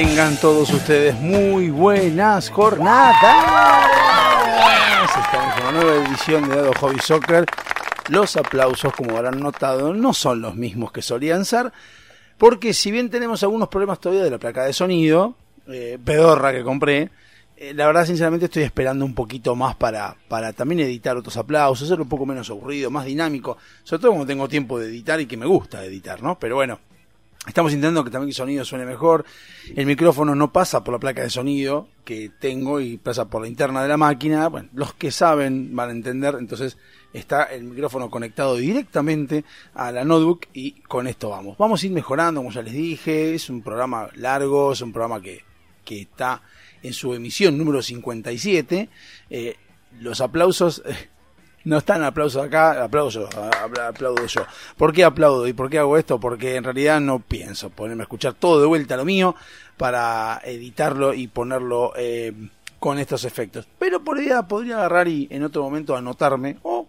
Tengan todos ustedes muy buenas jornadas. Estamos en una nueva edición de Dado Hobby Soccer. Los aplausos, como habrán notado, no son los mismos que solían ser, porque si bien tenemos algunos problemas todavía de la placa de sonido, eh, pedorra que compré, eh, la verdad sinceramente estoy esperando un poquito más para, para también editar otros aplausos, hacerlo un poco menos aburrido, más dinámico, sobre todo como tengo tiempo de editar y que me gusta editar, ¿no? Pero bueno, Estamos intentando que también el sonido suene mejor. El micrófono no pasa por la placa de sonido que tengo y pasa por la interna de la máquina. Bueno, los que saben van a entender. Entonces está el micrófono conectado directamente a la notebook y con esto vamos. Vamos a ir mejorando, como ya les dije. Es un programa largo, es un programa que, que está en su emisión número 57. Eh, los aplausos... no están aplausos acá, aplauso, aplaudo yo. ¿Por qué aplaudo y por qué hago esto? Porque en realidad no pienso ponerme a escuchar todo de vuelta lo mío para editarlo y ponerlo eh, con estos efectos. Pero por idea podría agarrar y en otro momento anotarme o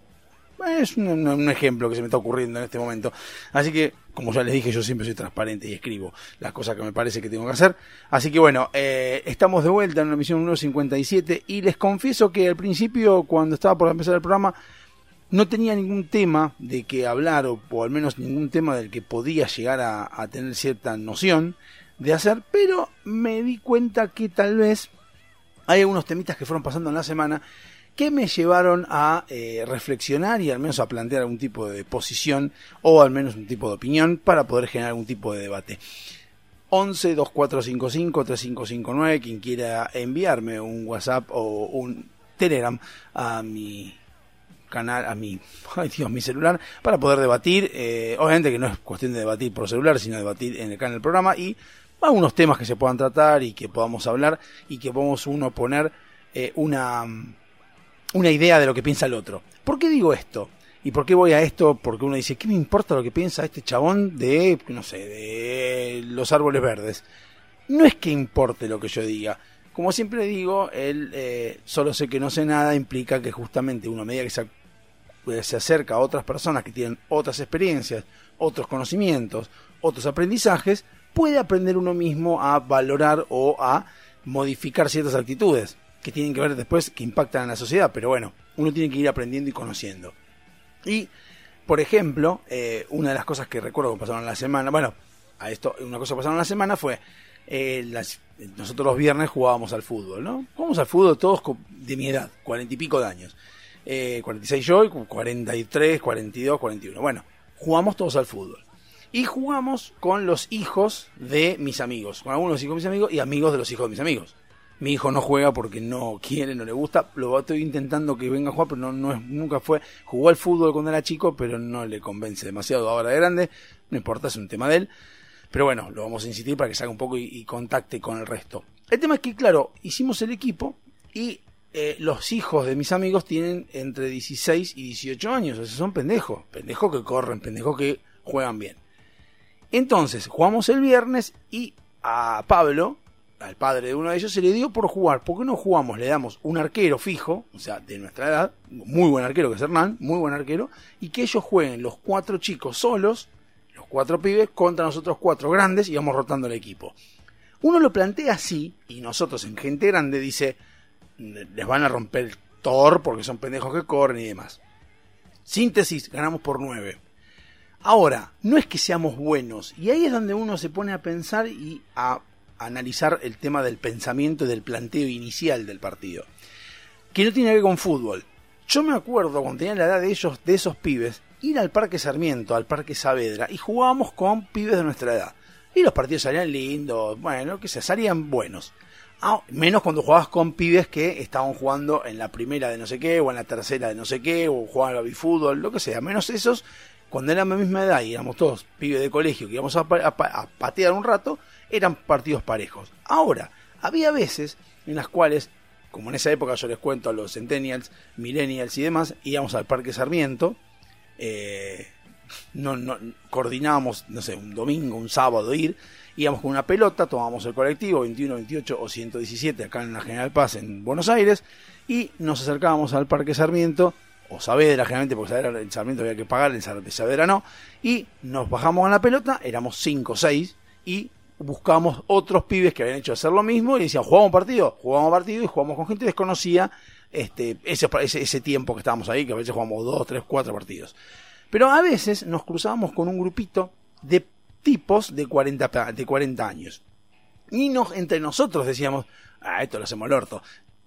es un, ejemplo que se me está ocurriendo en este momento. Así que, como ya les dije, yo siempre soy transparente y escribo las cosas que me parece que tengo que hacer. Así que bueno, eh, estamos de vuelta en la emisión número 57 y les confieso que al principio, cuando estaba por empezar el programa, no tenía ningún tema de que hablar o, o al menos ningún tema del que podía llegar a, a tener cierta noción de hacer, pero me di cuenta que tal vez hay algunos temitas que fueron pasando en la semana que me llevaron a eh, reflexionar y al menos a plantear algún tipo de posición o al menos un tipo de opinión para poder generar algún tipo de debate. 11 2455 3559 quien quiera enviarme un WhatsApp o un Telegram a mi canal, a mi, ay Dios, mi celular, para poder debatir. eh, obviamente que no es cuestión de debatir por celular, sino debatir en el canal del programa y algunos temas que se puedan tratar y que podamos hablar y que podamos uno poner eh, una, una idea de lo que piensa el otro. ¿Por qué digo esto? ¿Y por qué voy a esto? Porque uno dice, ¿qué me importa lo que piensa este chabón de, no sé, de los árboles verdes? No es que importe lo que yo diga. Como siempre digo, el eh, solo sé que no sé nada implica que justamente uno a medida que se, eh, se acerca a otras personas que tienen otras experiencias, otros conocimientos, otros aprendizajes, puede aprender uno mismo a valorar o a modificar ciertas actitudes que tienen que ver después que impactan en la sociedad. Pero bueno, uno tiene que ir aprendiendo y conociendo. Y, por ejemplo, eh, una de las cosas que recuerdo que pasaron la semana, bueno, a esto, una cosa que pasaron la semana fue, eh, nosotros los viernes jugábamos al fútbol, ¿no? Jugamos al fútbol todos de mi edad, cuarenta y pico de años. Eh, 46 yo y 43, 42, 41. Bueno, jugamos todos al fútbol. Y jugamos con los hijos de mis amigos, con algunos hijos de mis amigos y amigos de los hijos de mis amigos. Mi hijo no juega porque no quiere, no le gusta. Lo estoy intentando que venga a jugar, pero no, no es, nunca fue. Jugó al fútbol cuando era chico, pero no le convence demasiado ahora de grande. No importa, es un tema de él. Pero bueno, lo vamos a insistir para que salga un poco y, contacte con el resto. El tema es que, claro, hicimos el equipo y eh, los hijos de mis amigos tienen entre 16 y 18 años. O sea, son pendejos. Pendejos que corren, pendejos que juegan bien. Entonces, jugamos el viernes y a Pablo, al padre de uno de ellos, se le dio por jugar. ¿Por qué no jugamos? Le damos un arquero fijo, o sea, de nuestra edad, muy buen arquero que es Hernán, muy buen arquero, y que ellos jueguen los cuatro chicos solos, los cuatro pibes, contra nosotros cuatro grandes y vamos rotando el equipo. Uno lo plantea así, y nosotros en gente grande dice, les van a romper el Thor porque son pendejos que corren y demás. Síntesis, ganamos por 9. Ahora, no es que seamos buenos, y ahí es donde uno se pone a pensar y a analizar el tema del pensamiento y del planteo inicial del partido, que no tiene que ver con fútbol. Yo me acuerdo cuando tenía la edad de ellos, de esos pibes, ir al Parque Sarmiento, al Parque Saavedra, y jugábamos con pibes de nuestra edad. Y los partidos salían lindos, bueno, que se salían buenos. Ah, menos cuando jugabas con pibes que estaban jugando en la primera de no sé qué, o en la tercera de no sé qué, o jugaban al bifútbol, lo que sea. Menos esos, cuando eran la misma edad y éramos todos pibes de colegio que íbamos a, a patear un rato, eran partidos parejos. Ahora, había veces en las cuales, como en esa época yo les cuento a los centennials, millennials y demás, íbamos al Parque Sarmiento, eh, no, no, coordinábamos, no sé, un domingo, un sábado ir, íbamos con una pelota, tomábamos el colectivo 21, 28 o 117 acá en la General Paz en Buenos Aires y nos acercábamos al Parque Sarmiento o Saavedra generalmente porque Saavedra, el Sarmiento había que pagar, el Sa- Saavedra no y nos bajamos en la pelota, éramos 5 o 6 y buscábamos otros pibes que habían hecho hacer lo mismo y decían, jugamos partido, jugamos partido y jugamos con gente desconocida este, ese, ese, tiempo que estábamos ahí, que a veces jugamos 2, 3, 4 partidos. Pero a veces nos cruzábamos con un grupito de tipos de 40, pa- de 40 años. Y nos, entre nosotros decíamos, ah, esto lo hacemos al orto.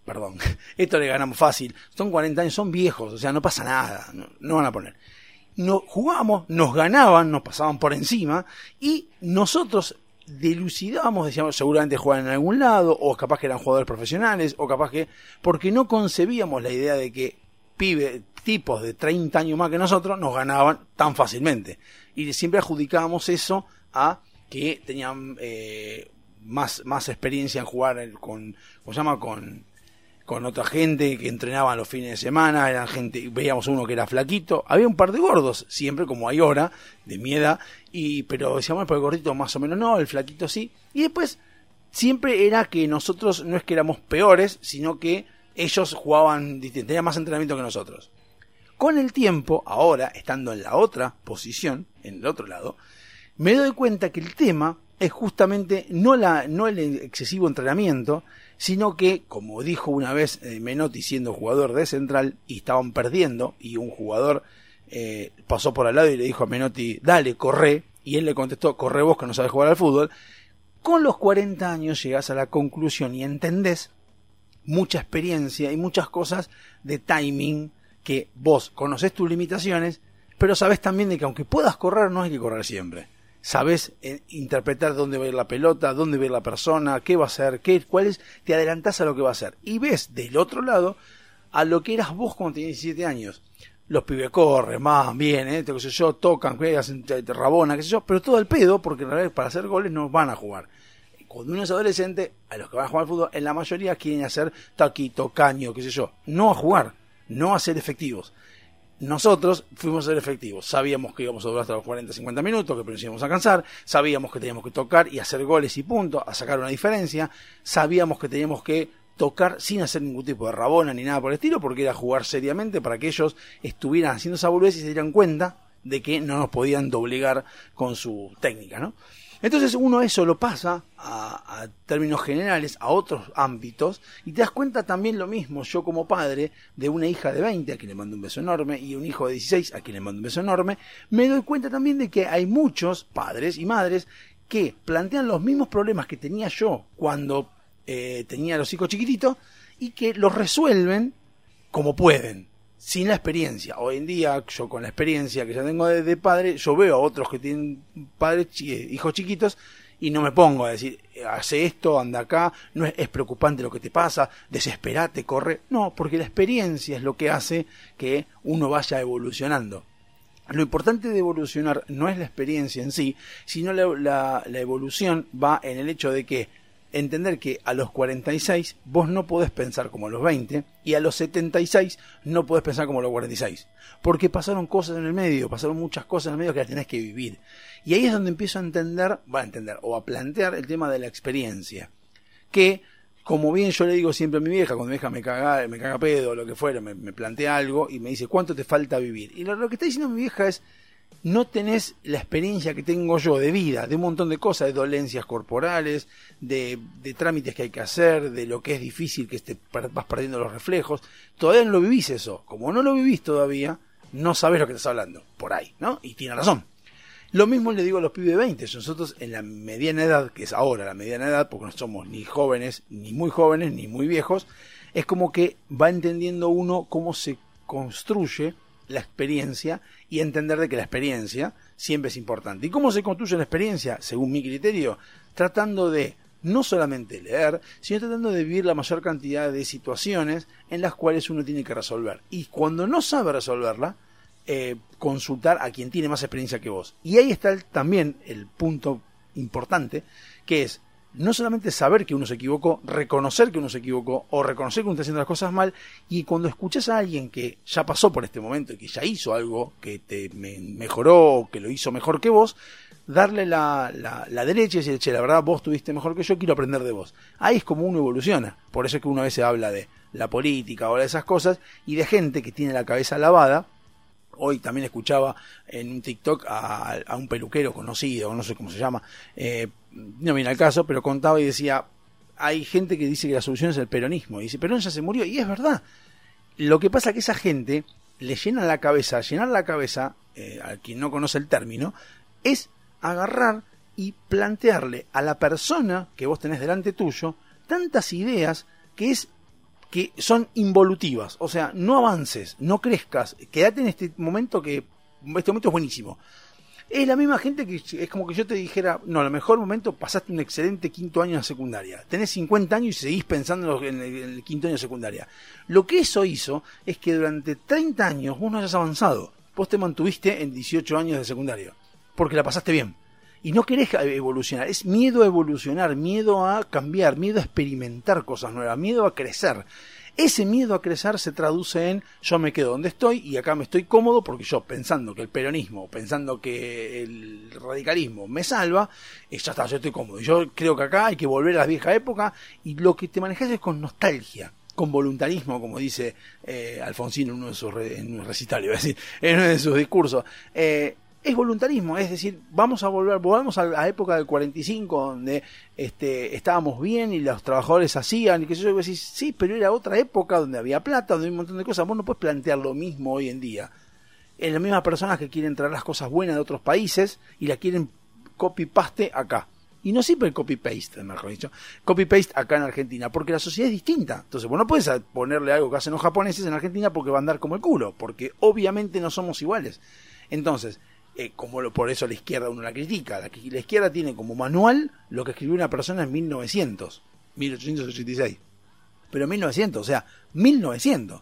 Perdón, esto le ganamos fácil. Son 40 años, son viejos, o sea, no pasa nada, no, no van a poner. Nos jugábamos, nos ganaban, nos pasaban por encima y nosotros dilucidábamos, decíamos, seguramente juegan en algún lado, o capaz que eran jugadores profesionales, o capaz que, porque no concebíamos la idea de que pibe, tipos de 30 años más que nosotros nos ganaban tan fácilmente. Y siempre adjudicábamos eso a que tenían eh, más, más experiencia en jugar con, ¿cómo se llama? Con, con otra gente que entrenaban los fines de semana, eran gente, veíamos uno que era flaquito, había un par de gordos, siempre como hay ahora, de mi edad, y, pero decíamos, por el gordito más o menos no, el flaquito sí, y después siempre era que nosotros no es que éramos peores, sino que ellos jugaban, tenían más entrenamiento que nosotros. Con el tiempo, ahora, estando en la otra posición, en el otro lado, me doy cuenta que el tema es justamente no, la, no el excesivo entrenamiento, sino que, como dijo una vez eh, Menotti siendo jugador de central y estaban perdiendo y un jugador eh, pasó por al lado y le dijo a Menotti, dale, corre, y él le contestó, corre vos que no sabes jugar al fútbol, con los 40 años llegas a la conclusión y entendés mucha experiencia y muchas cosas de timing que vos conoces tus limitaciones, pero sabes también de que aunque puedas correr, no hay que correr siempre. Sabes eh, interpretar dónde va a ir la pelota, dónde va a ir la persona, qué va a hacer, qué, cuál es, te adelantás a lo que va a hacer. Y ves del otro lado a lo que eras vos cuando tenías 17 años. Los pibes corren, más bien, eh, qué sé yo, tocan, hacen rabona, qué sé yo, pero todo el pedo, porque en realidad para hacer goles no van a jugar cuando uno es adolescente, a los que van a jugar al fútbol, en la mayoría quieren hacer taquito, caño, qué sé yo. No a jugar, no a ser efectivos. Nosotros fuimos a ser efectivos. Sabíamos que íbamos a durar hasta los 40, 50 minutos, que nos íbamos a cansar. Sabíamos que teníamos que tocar y hacer goles y punto, a sacar una diferencia. Sabíamos que teníamos que tocar sin hacer ningún tipo de rabona ni nada por el estilo, porque era jugar seriamente para que ellos estuvieran haciendo esa boludez y se dieran cuenta de que no nos podían doblegar con su técnica, ¿no? Entonces uno eso lo pasa a, términos generales, a otros ámbitos, y te das cuenta también lo mismo, yo como padre de una hija de 20, a quien le mando un beso enorme, y un hijo de 16, a quien le mando un beso enorme, me doy cuenta también de que hay muchos padres y madres que plantean los mismos problemas que tenía yo cuando eh, tenía los hijos chiquititos, y que los resuelven como pueden, sin la experiencia. Hoy en día, yo con la experiencia que ya tengo de, padre, yo veo a otros que tienen padres, eh, hijos chiquitos, y no me pongo a decir, eh, hace esto, anda acá, no es, preocupante lo que te pasa, desesperate, corre. No, porque la experiencia es lo que hace que uno vaya evolucionando. Lo importante de evolucionar no es la experiencia en sí, sino la evolución va en el hecho de que entender que a los 46 vos no podés pensar como a los 20 y a los 76 no podés pensar como a los 46. Porque pasaron cosas en el medio, pasaron muchas cosas en el medio que las tenés que vivir. Y ahí es donde empiezo a entender, va a entender, o a plantear el tema de la experiencia. Que, como bien yo le digo siempre a mi vieja, cuando mi vieja me caga, me caga pedo lo que fuera, me, me plantea algo y me dice, ¿cuánto te falta vivir? Y lo, lo que está diciendo mi vieja es, no tenés la experiencia que tengo yo de vida, de un montón de cosas, de dolencias corporales, de, trámites que hay que hacer, de lo que es difícil, que te vas perdiendo los reflejos. Todavía no lo vivís eso. Como no lo vivís todavía, no sabés lo que estás hablando. Por ahí, ¿no? Y tiene razón. Lo mismo le digo a los pibes de 20. Nosotros en la mediana edad, que es ahora la mediana edad, porque no somos ni jóvenes, ni muy jóvenes, ni muy viejos, es como que va entendiendo uno cómo se construye la experiencia y entender de que la experiencia siempre es importante. ¿Y cómo se construye la experiencia? Según mi criterio, tratando de no solamente leer, sino tratando de vivir la mayor cantidad de situaciones en las cuales uno tiene que resolver. Y cuando no sabe resolverla, eh, consultar a quien tiene más experiencia que vos. Y ahí está también el punto importante, que es no solamente saber que uno se equivocó, reconocer que uno se equivocó o reconocer que uno está haciendo las cosas mal y cuando escuchas a alguien que ya pasó por este momento y que ya hizo algo que te mejoró que lo hizo mejor que vos, darle la, la, derecha y decir, che, la verdad vos tuviste mejor que yo, quiero aprender de vos. Ahí es como uno evoluciona. Por eso es que uno a veces habla de la política o de esas cosas y de gente que tiene la cabeza lavada. Hoy también escuchaba en un TikTok a, un peluquero conocido, no sé cómo se llama, eh, no viene al caso, pero contaba y decía, hay gente que dice que la solución es el peronismo. Y dice, Perón ya se murió. Y es verdad. Lo que pasa es que esa gente le llena la cabeza, llenar la cabeza, eh, a quien no conoce el término, es agarrar y plantearle a la persona que vos tenés delante tuyo tantas ideas que es que son involutivas, o sea, no avances, no crezcas, quédate en este momento que este momento es buenísimo. Es la misma gente que es como que yo te dijera, no, a lo mejor momento pasaste un excelente quinto año de secundaria. Tenés 50 años y seguís pensando en el, en el, quinto año de secundaria. Lo que eso hizo es que durante 30 años vos no hayas avanzado. Vos te mantuviste en 18 años de secundaria porque la pasaste bien. Y no querés evolucionar, es miedo a evolucionar, miedo a cambiar, miedo a experimentar cosas nuevas, miedo a crecer. Ese miedo a crecer se traduce en yo me quedo donde estoy y acá me estoy cómodo porque yo pensando que el peronismo, pensando que el radicalismo me salva, eh, ya está, yo estoy cómodo. Yo creo que acá hay que volver a la vieja época y lo que te manejas es con nostalgia con voluntarismo, como dice eh, Alfonsín en uno de sus en un decir, en uno de sus discursos. Eh, es voluntarismo, es decir, vamos a volver, volvamos a la época del 45 donde este, estábamos bien y los trabajadores hacían y que yo decir, sí, pero era otra época donde había plata, donde había un montón de cosas, vos no puedes plantear lo mismo hoy en día. En las mismas personas que quieren traer las cosas buenas de otros países y las quieren copy-paste acá. Y no siempre copy-paste, mejor dicho, copy-paste acá en Argentina, porque la sociedad es distinta. Entonces, vos no puedes ponerle algo que hacen los japoneses en Argentina porque va a andar como el culo, porque obviamente no somos iguales. Entonces, eh, como lo, por eso la izquierda uno la critica. La, izquierda tiene como manual lo que escribió una persona en 1900, 1886. Pero 1900, o sea, 1900.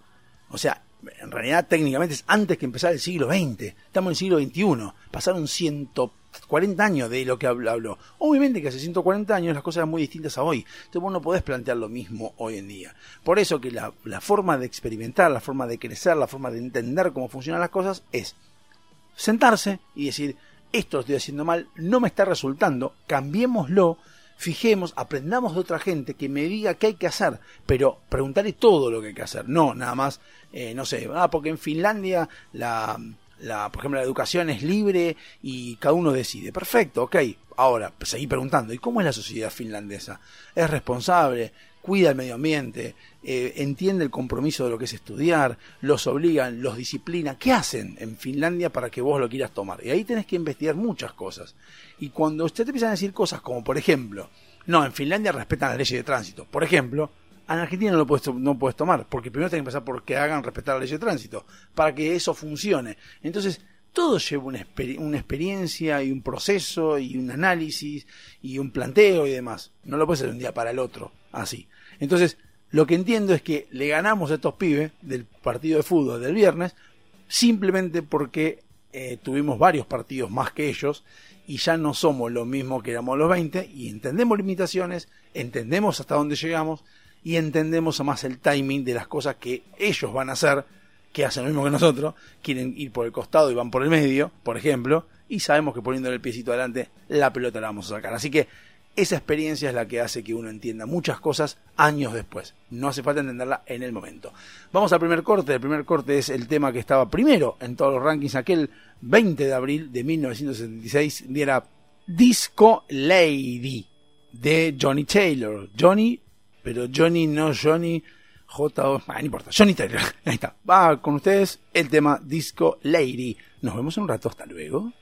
O sea, en realidad técnicamente es antes que empezar el siglo XX. Estamos en el siglo XXI. Pasaron 140 años de lo que habló. Obviamente que hace 140 años las cosas eran muy distintas a hoy. Entonces vos no podés plantear lo mismo hoy en día. Por eso que la forma de experimentar, la forma de crecer, la forma de entender cómo funcionan las cosas es sentarse y decir, esto estoy haciendo mal, no me está resultando, cambiémoslo, fijemos, aprendamos de otra gente que me diga qué hay que hacer, pero preguntarle todo lo que hay que hacer, no nada más, eh, no sé, ah, porque en Finlandia la, la, por ejemplo, la educación es libre y cada uno decide. Perfecto, ok. Ahora, seguí preguntando, ¿y cómo es la sociedad finlandesa? ¿Es responsable? cuida el medio ambiente, eh, entiende el compromiso de lo que es estudiar, los obligan, los disciplina. ¿Qué hacen en Finlandia para que vos lo quieras tomar? Y ahí tenés que investigar muchas cosas. Y cuando usted te empiezan a decir cosas como, por ejemplo, no, en Finlandia respetan las leyes de tránsito. Por ejemplo, en Argentina no lo puedes, no puedes tomar, porque primero tenés que empezar por que hagan respetar la ley de tránsito, para que eso funcione. Entonces, todo lleva una, una, experiencia y un proceso y un análisis y un planteo y demás. No lo puedes hacer de un día para el otro, así. Entonces, lo que entiendo es que le ganamos a estos pibes del partido de fútbol del viernes simplemente porque eh, tuvimos varios partidos más que ellos y ya no somos lo mismo que éramos los 20 y entendemos limitaciones, entendemos hasta dónde llegamos y entendemos más el timing de las cosas que ellos van a hacer, que hacen lo mismo que nosotros, quieren ir por el costado y van por el medio, por ejemplo, y sabemos que poniéndole el piecito adelante la pelota la vamos a sacar. Así que esa experiencia es la que hace que uno entienda muchas cosas años después. No hace falta entenderla en el momento. Vamos al primer corte. El primer corte es el tema que estaba primero en todos los rankings aquel 20 de abril de 1976. Y era Disco Lady de Johnny Taylor. Johnny, pero Johnny no Johnny J. O, no importa. Johnny Taylor. Ahí está. Va con ustedes el tema Disco Lady. Nos vemos en un rato. Hasta luego.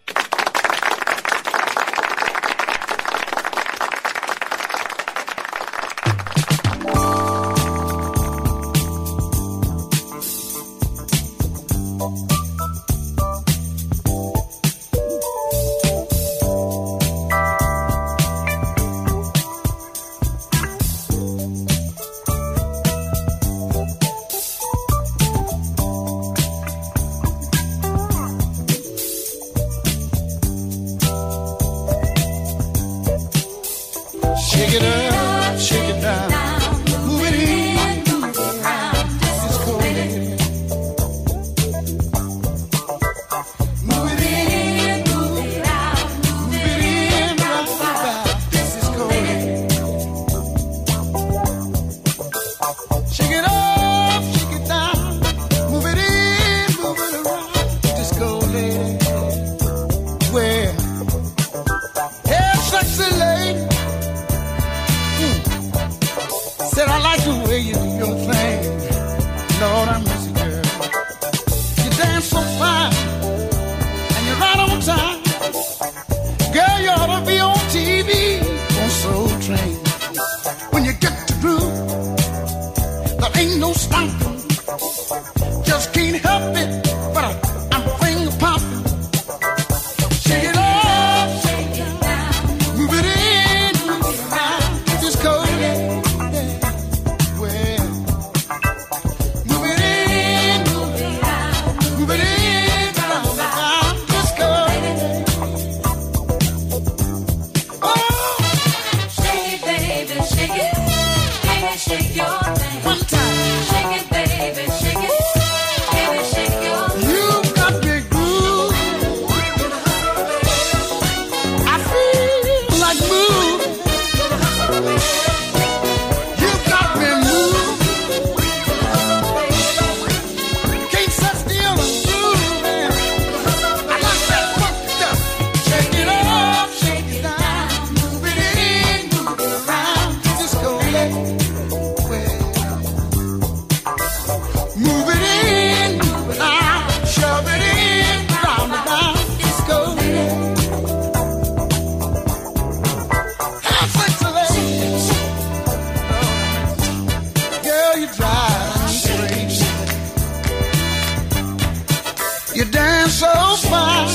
You dance so fine,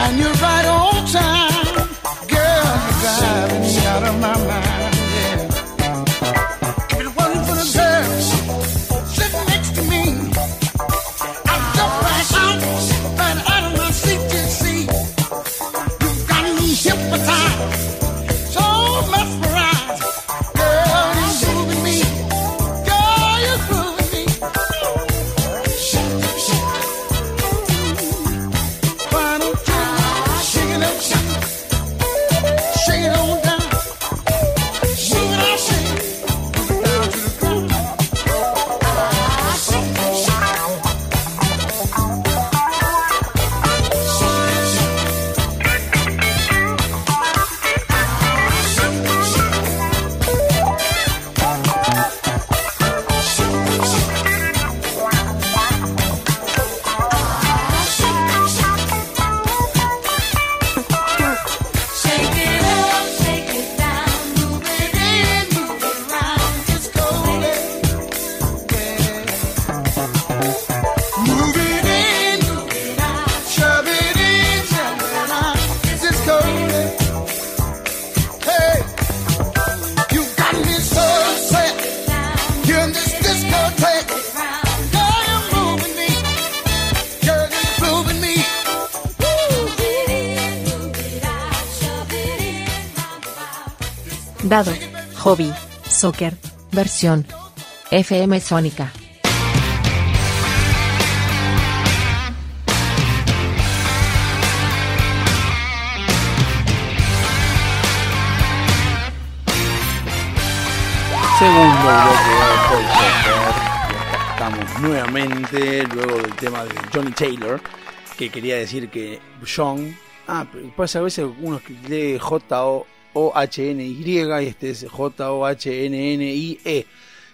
and you're right on time. Soccer. Versión. FM Sónica. Segundo bloque estamos nuevamente, luego del tema de Johnny Taylor, que quería decir que John. Ah, pasa a veces uno lee J-O-H-N-Y y este es J-O-H-N-N-I-E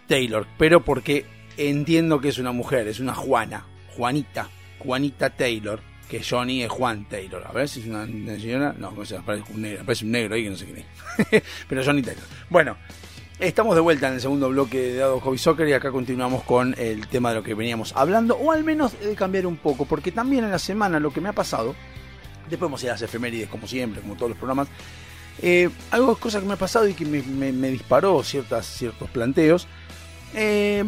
Taylor. Pero porque entiendo que es una mujer, es una Juana, Juanita, Juanita Taylor. Que Johnny es Juan Taylor. A ver si es una, una señora. No, no sé, parece un negro, parece un negro ahí que no sé quién es. Pero Johnny Taylor. Bueno, Estamos de vuelta en el segundo bloque de Dado Hobby Soccer y acá continuamos con el tema de lo que veníamos hablando, o al menos de cambiar un poco, porque también en la semana lo que me ha pasado, después vamos a ir a las efemérides como siempre, como todos los programas, eh, algo cosas que me ha pasado y que me, disparó ciertas, ciertos planteos. Eh,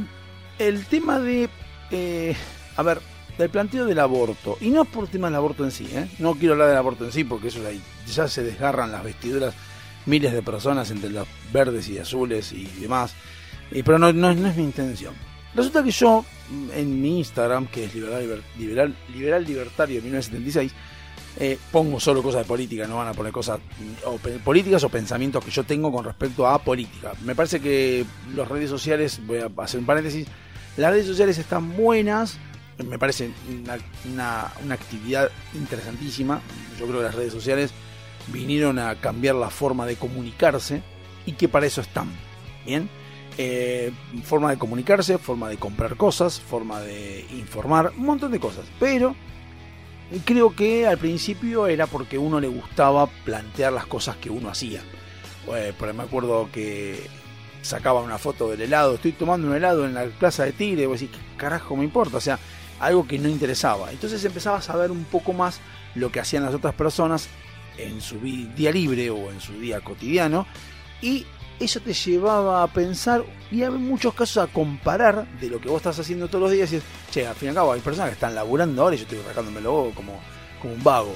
el tema de, eh, a ver, del planteo del aborto, y no por el tema del aborto en sí, ¿eh? no quiero hablar del aborto en sí, porque eso ya se desgarran las vestiduras miles de personas entre los verdes y azules y demás. Pero no, no, no es mi intención. Resulta que yo, en mi Instagram, que es Liberal, Liber- liberal, liberal Libertario de 1976, eh, pongo solo cosas de política, no van a poner cosas mm, políticas o pensamientos que yo tengo con respecto a política. Me parece que las redes sociales, voy a hacer un paréntesis, las redes sociales están buenas, me parece una, una- una actividad interesantísima. Yo creo que las redes sociales vinieron a cambiar la forma de comunicarse y que para eso están. Bien. Eh, forma de comunicarse, forma de comprar cosas, forma de informar, un montón de cosas. Pero creo que al principio era porque uno le gustaba plantear las cosas que uno hacía. Eh, ahí me acuerdo que sacaba una foto del helado, estoy tomando un helado en la plaza de Tigre, y vos decís, ¿qué carajo me importa? O sea, algo que no interesaba. Entonces empezabas a ver un poco más lo que hacían las otras personas en su día libre o en su día cotidiano y eso te llevaba a pensar y en muchos casos a comparar de lo que vos estás haciendo todos los días y che, al fin y al cabo hay personas que están laburando ahora y yo estoy sacándomelo como, como un vago.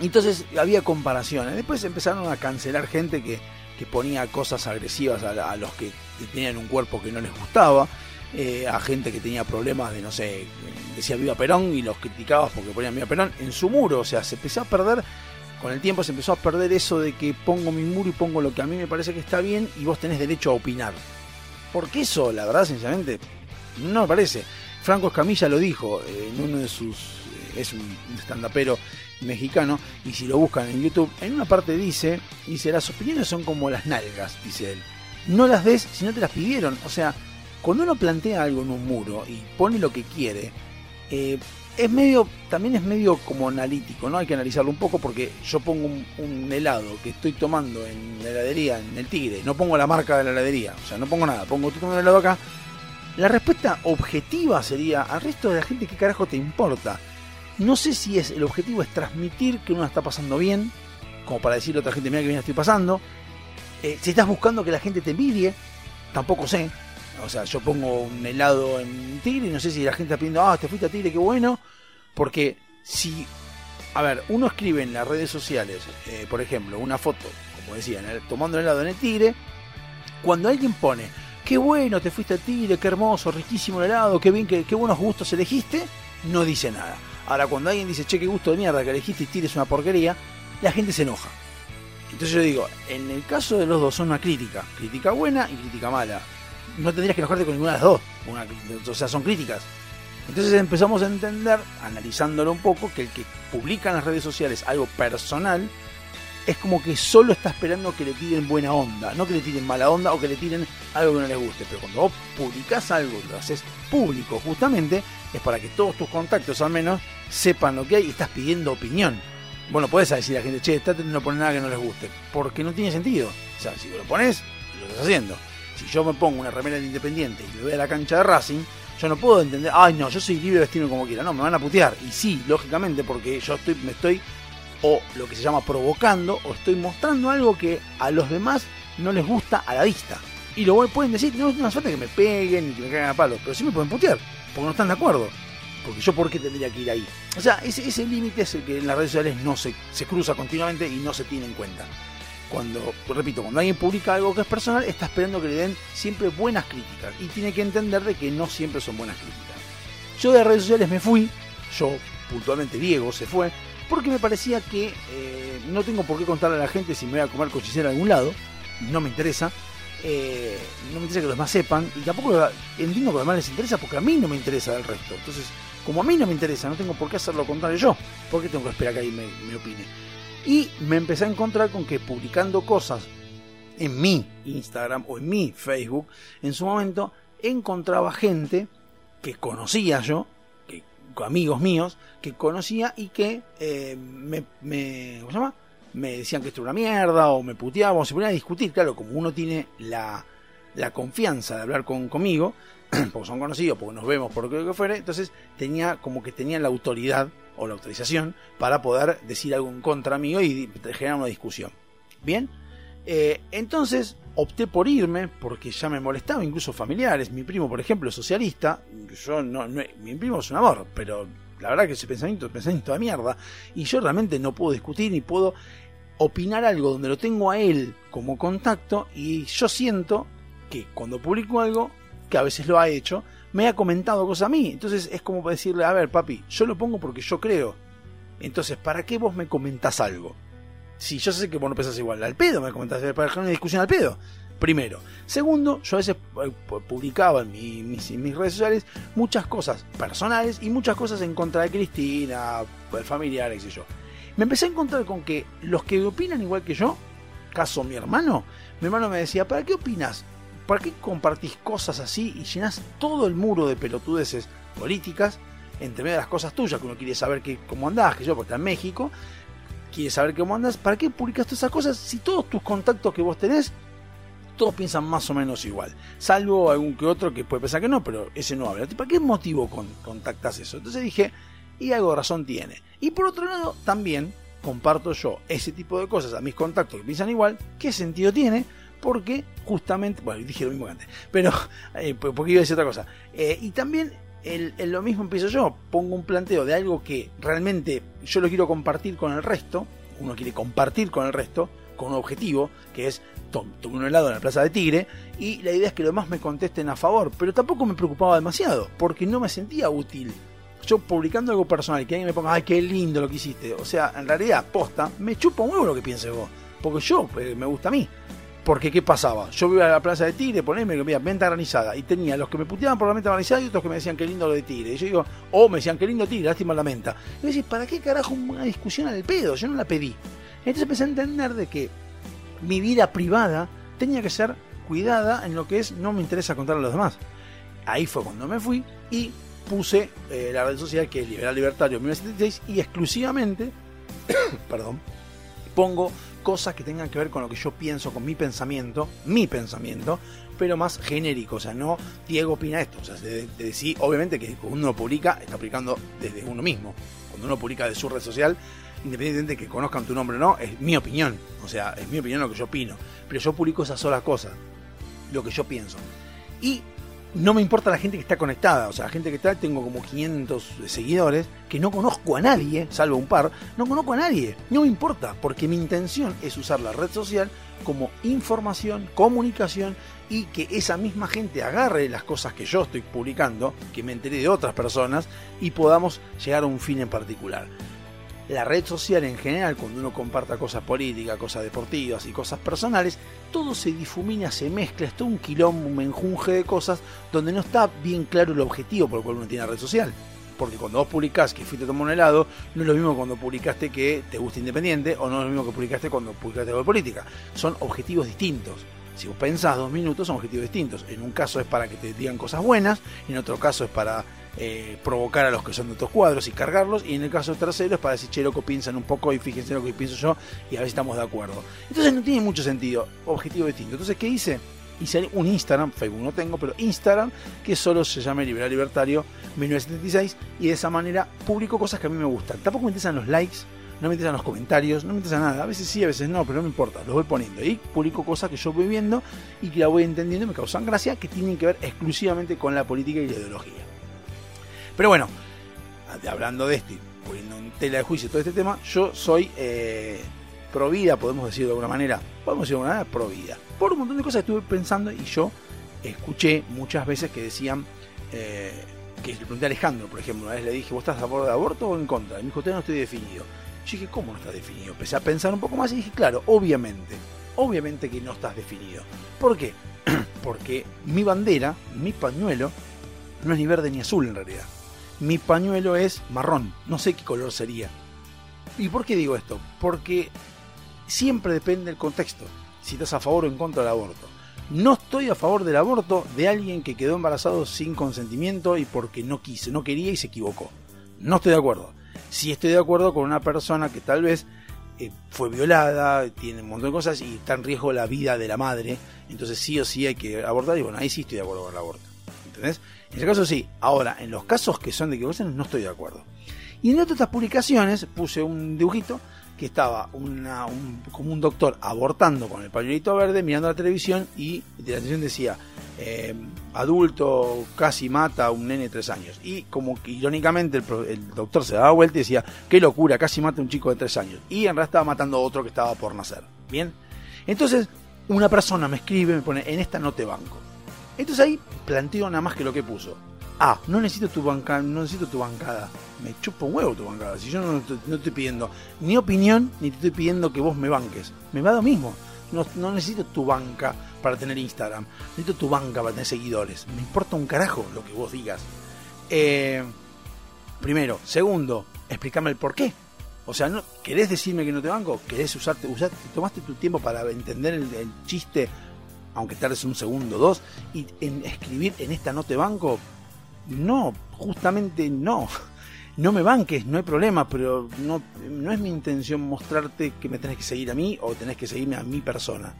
Entonces había comparaciones. Después empezaron a cancelar gente que, que ponía cosas agresivas a, a los que tenían un cuerpo que no les gustaba. eh, a gente que tenía problemas de, no sé, decía Viva Perón y los criticabas porque ponían Viva Perón en su muro. O sea, se empezó a perder, con el tiempo se empezó a perder eso de que pongo mi muro y pongo lo que a mí me parece que está bien y vos tenés derecho a opinar. Porque eso, la verdad, sinceramente, no me parece. Franco Escamilla lo dijo eh, en uno de sus. eh, es un stand-upero mexicano, y si lo buscan en YouTube, en una parte dice: dice, las opiniones son como las nalgas, dice él. No las des si no te las pidieron. O sea, cuando uno plantea algo en un muro y pone lo que quiere, eh, es medio, también es medio como analítico, ¿no? Hay que analizarlo un poco porque yo pongo un, helado que estoy tomando en la heladería, en el Tigre, no pongo la marca de la heladería, o sea, no pongo nada, pongo estoy tomando el helado acá. La respuesta objetiva sería, al resto de la gente, ¿qué carajo te importa? No sé si es el objetivo es transmitir que uno está pasando bien, como para decirle a otra gente, mira que bien estoy pasando. Eh, si estás buscando que la gente te envidie, tampoco sé. O sea, yo pongo un helado en Tigre y no sé si la gente está pidiendo, ah, te fuiste a Tigre, qué bueno. Porque si, a ver, uno escribe en las redes sociales, eh, por ejemplo, una foto, como decía, tomando el helado en el Tigre, cuando alguien pone, qué bueno, te fuiste a Tigre, qué hermoso, riquísimo el helado, qué bien, qué, qué buenos gustos elegiste, no dice nada. Ahora, cuando alguien dice, che, qué gusto de mierda que elegiste y Tigre es una porquería, la gente se enoja. Entonces yo digo, en el caso de los dos son una crítica, crítica buena y crítica mala. No tendrías que enojarte con ninguna de las dos, o sea, son críticas. Entonces empezamos a entender, analizándolo un poco, que el que publica en las redes sociales algo personal es como que solo está esperando que le tiren buena onda, no que le tiren mala onda o que le tiren algo que no les guste. Pero cuando vos publicás algo y lo haces público justamente, es para que todos tus contactos al menos sepan lo que hay y estás pidiendo opinión. Bueno, puedes decir a la gente, che, estate no poner nada que no les guste, porque no tiene sentido. O sea, si lo pones, lo estás haciendo. Si yo me pongo una remera de Independiente y me voy a la cancha de Racing, yo no puedo entender, ay no, yo soy libre de vestirme como quiera. No, me van a putear. Y sí, lógicamente, porque yo estoy, me estoy o lo que se llama provocando o estoy mostrando algo que a los demás no les gusta a la vista. Y lo pueden decir, no, no hace falta que me peguen ni que me caigan a palos, pero sí me pueden putear, porque no están de acuerdo. Porque yo por qué tendría que ir ahí. O sea, ese, ese límite es el que en las redes sociales no se, se cruza continuamente y no se tiene en cuenta. Cuando, repito, cuando alguien publica algo que es personal, está esperando que le den siempre buenas críticas. Y tiene que entender de que no siempre son buenas críticas. Yo de redes sociales me fui, yo puntualmente Diego se fue, porque me parecía que eh, no tengo por qué contarle a la gente si me voy a comer cochicera a algún lado, no me interesa, eh, no me interesa que los demás sepan, y tampoco entiendo que los demás les interesa porque a mí no me interesa del resto. Entonces, como a mí no me interesa, no tengo por qué hacerlo contrario yo, ¿por qué tengo que esperar que alguien me opine? Y me empecé a encontrar con que publicando cosas en mi Instagram o en mi Facebook, en su momento encontraba gente que conocía yo, que, amigos míos, que conocía y que eh, me, me, ¿cómo se llama? me decían que esto era una mierda o me puteaban o se ponían a discutir. Claro, como uno tiene la, la confianza de hablar con, conmigo, porque son conocidos, porque nos vemos, por lo que fuere, entonces tenía como que tenía la autoridad o la autorización para poder decir algo en contra mío y generar una discusión. Bien, eh, entonces opté por irme porque ya me molestaba, incluso familiares. Mi primo, por ejemplo, es socialista. Yo no, no- mi primo es un amor, pero la verdad que ese pensamiento es pensamiento de mierda. Y yo realmente no puedo discutir ni puedo opinar algo donde lo tengo a él como contacto. Y yo siento que cuando publico algo, que a veces lo ha hecho, me ha comentado cosas a mí. Entonces es como decirle, a ver, papi, yo lo pongo porque yo creo. Entonces, ¿para qué vos me comentás algo? Si yo sé que vos no pensás igual, al pedo me comentás, para dejar una discusión al pedo. Primero. Segundo, yo a veces eh, publicaba en, mi- mis, en mis redes sociales muchas cosas personales y muchas cosas en contra de Cristina, pues, familiares, qué sé yo. Me empecé a encontrar con que los que opinan igual que yo, caso mi hermano, mi hermano me decía, ¿para qué opinas ¿para qué compartís cosas así y llenás todo el muro de pelotudeces políticas entre medio de las cosas tuyas, que uno quiere saber que, cómo andás, que yo, porque está en México, quiere saber cómo andás, ¿para qué publicas todas esas cosas si todos tus contactos que vos tenés, todos piensan más o menos igual? Salvo algún que otro que puede pensar que no, pero ese no habla. ¿Para qué motivo con, contactas eso? Entonces dije, y algo de razón tiene. Y por otro lado, también comparto yo ese tipo de cosas a mis contactos que piensan igual, ¿qué sentido tiene? Porque justamente, bueno, dije lo mismo que antes, pero eh, porque iba a decir otra cosa. Eh, y también el, el lo mismo empiezo yo, pongo un planteo de algo que realmente yo lo quiero compartir con el resto, uno quiere compartir con el resto, con un objetivo, que es to- tomar un helado en la Plaza de Tigre, y la idea es que los demás me contesten a favor, pero tampoco me preocupaba demasiado, porque no me sentía útil. Yo publicando algo personal que alguien me ponga, ay, qué lindo lo que hiciste. O sea, en realidad, posta, me chupa un huevo lo que pienses vos. Porque yo, eh, me gusta a mí. Porque, ¿qué pasaba? Yo iba a la plaza de Tigre, poneme, mira, venta granizada. Y tenía los que me puteaban por la venta granizada y otros que me decían qué lindo lo de Tigre. Y yo digo, o me decían qué lindo Tigre, lástima la menta. Y yo decía, ¿para qué carajo una discusión al pedo? Yo no la pedí. Entonces empecé a entender de que mi vida privada tenía que ser cuidada en lo que es no me interesa contar a los demás. Ahí fue cuando me fui y puse eh, la red social que es Liberal Libertario 1976 y exclusivamente, perdón, pongo cosas que tengan que ver con lo que yo pienso, con mi pensamiento, mi pensamiento, pero más genérico, o sea, no Diego opina esto, o sea, de, de- sí, obviamente que cuando uno publica, está publicando desde uno mismo, cuando uno publica de su red social, independientemente de que conozcan tu nombre o no, es mi opinión, o sea, es mi opinión lo que yo opino, pero yo publico esas solas cosas, lo que yo pienso. Y no me importa la gente que está conectada, o sea, la gente que está, tengo como 500 seguidores, que no conozco a nadie, salvo un par, no conozco a nadie, no me importa, porque mi intención es usar la red social como información, comunicación y que esa misma gente agarre las cosas que yo estoy publicando, que me enteré de otras personas y podamos llegar a un fin en particular. La red social en general, cuando uno comparta cosas políticas, cosas deportivas y cosas personales, todo se difumina, se mezcla, es todo un quilombo, un menjunje de cosas donde no está bien claro el objetivo por el cual uno tiene la red social. Porque cuando vos publicás que fuiste a tomar un helado, no es lo mismo cuando publicaste que te gusta Independiente o no es lo mismo que publicaste cuando publicaste algo de política. Son objetivos distintos. Si vos pensás dos minutos, son objetivos distintos. En un caso es para que te digan cosas buenas, en otro caso es para eh, provocar a los que son de otros cuadros y cargarlos, y en el caso tercero es para decir, che, loco, piensan un poco y fíjense lo que pienso yo y a si estamos de acuerdo. Entonces no tiene mucho sentido, objetivo distinto. Entonces, ¿qué hice? Hice un Instagram, Facebook no tengo, pero Instagram, que solo se llama Liberal Libertario 1976, y de esa manera publico cosas que a mí me gustan. Tampoco me interesan los likes, no me interesan los comentarios, no me interesa nada. A veces sí, a veces no, pero no me importa, los voy poniendo. Y publico cosas que yo voy viendo y que la voy entendiendo y me causan gracia, que tienen que ver exclusivamente con la política y la ideología. Pero bueno, hablando de esto y poniendo en tela de juicio todo este tema, yo soy eh, pro vida, podemos decir de alguna manera, podemos decir de alguna manera pro vida. Por un montón de cosas estuve pensando y yo escuché muchas veces que decían, eh, que le pregunté a Alejandro, por ejemplo, una vez le dije, ¿vos estás a favor de aborto o en contra? Y me dijo, no estoy definido. Yo dije, ¿cómo no estás definido? Empecé a pensar un poco más y dije, claro, obviamente, obviamente que no estás definido. ¿Por qué? Porque mi bandera, mi pañuelo, no es ni verde ni azul en realidad. Mi pañuelo es marrón, no sé qué color sería. ¿Y por qué digo esto? Porque siempre depende del contexto, si estás a favor o en contra del aborto. No estoy a favor del aborto de alguien que quedó embarazado sin consentimiento y porque no quiso, no quería y se equivocó. No estoy de acuerdo. Sí estoy de acuerdo con una persona que tal vez eh, fue violada, tiene un montón de cosas y está en riesgo la vida de la madre. Entonces sí o sí hay que abortar y bueno, ahí sí estoy de acuerdo con el aborto. ¿Entendés? En ese caso sí. Ahora, en los casos que son de equivocaciones no estoy de acuerdo. Y en otras publicaciones puse un dibujito que estaba como un doctor abortando con el pañuelito verde mirando la televisión y de la televisión decía eh, adulto casi mata a un nene de tres años. Y como que irónicamente el doctor se daba vuelta y decía qué locura casi mata a un chico de tres años y en realidad estaba matando a otro que estaba por nacer. Bien. Entonces una persona me escribe me pone en esta no te banco entonces ahí planteo nada más que lo que puso Ah, no necesito tu banca, no necesito tu bancada. Me chupo un huevo tu bancada. Si yo no, estoy pidiendo ni opinión, ni te estoy pidiendo que vos me banques. Me va lo mismo. No, no necesito tu banca para tener Instagram. Necesito tu banca para tener seguidores. Me importa un carajo lo que vos digas. Eh, primero. Segundo, explícame el por qué. O sea, ¿no, ¿querés decirme que no te banco? ¿Querés usarte, usaste, tomaste tu tiempo para entender el chiste aunque tardes un segundo o dos, y en escribir en esta no te banco, no, justamente no. No me banques, no hay problema, pero no, no es mi intención mostrarte que me tenés que seguir a mí o tenés que seguirme a mi persona.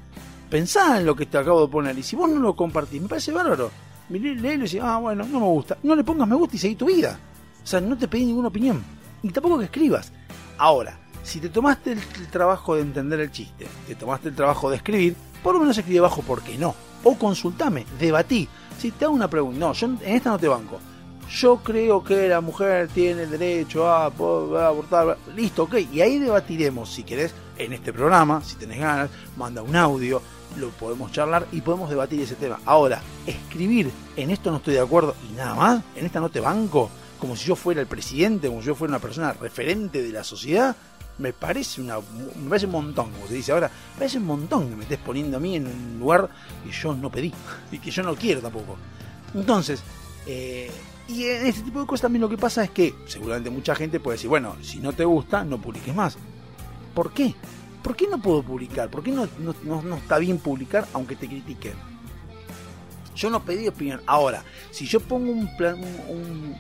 Pensá en lo que te acabo de poner y si vos no lo compartís, me parece bárbaro. Miré, léelo y decís, ah, bueno, no me gusta. No le pongas me gusta y seguí tu vida. O sea, no te pedí ninguna opinión. Y tampoco que escribas. Ahora, si te tomaste el trabajo de entender el chiste, te tomaste el trabajo de escribir, por lo menos escribe abajo porque no. O consultame, debatí. Si te hago una pregunta, no, yo en esta no te banco. Yo creo que la mujer tiene el derecho a, poder abortar. Listo, ok. Y ahí debatiremos, si querés, en este programa, si tenés ganas, manda un audio, lo podemos charlar y podemos debatir ese tema. Ahora, escribir en esto no estoy de acuerdo y nada más, en esta no te banco, como si yo fuera el presidente, como si yo fuera una persona referente de la sociedad, me parece una me parece un montón, como se dice ahora, me parece un montón que me estés poniendo a mí en un lugar que yo no pedí y que yo no quiero tampoco. Entonces, eh, y en este tipo de cosas también lo que pasa es que seguramente mucha gente puede decir, bueno, si no te gusta, no publiques más. ¿Por qué? ¿Por qué no puedo publicar? ¿Por qué no, no, no- no está bien publicar aunque te critiquen? Yo no pedí opinión. Ahora, si yo pongo un plan, un, un,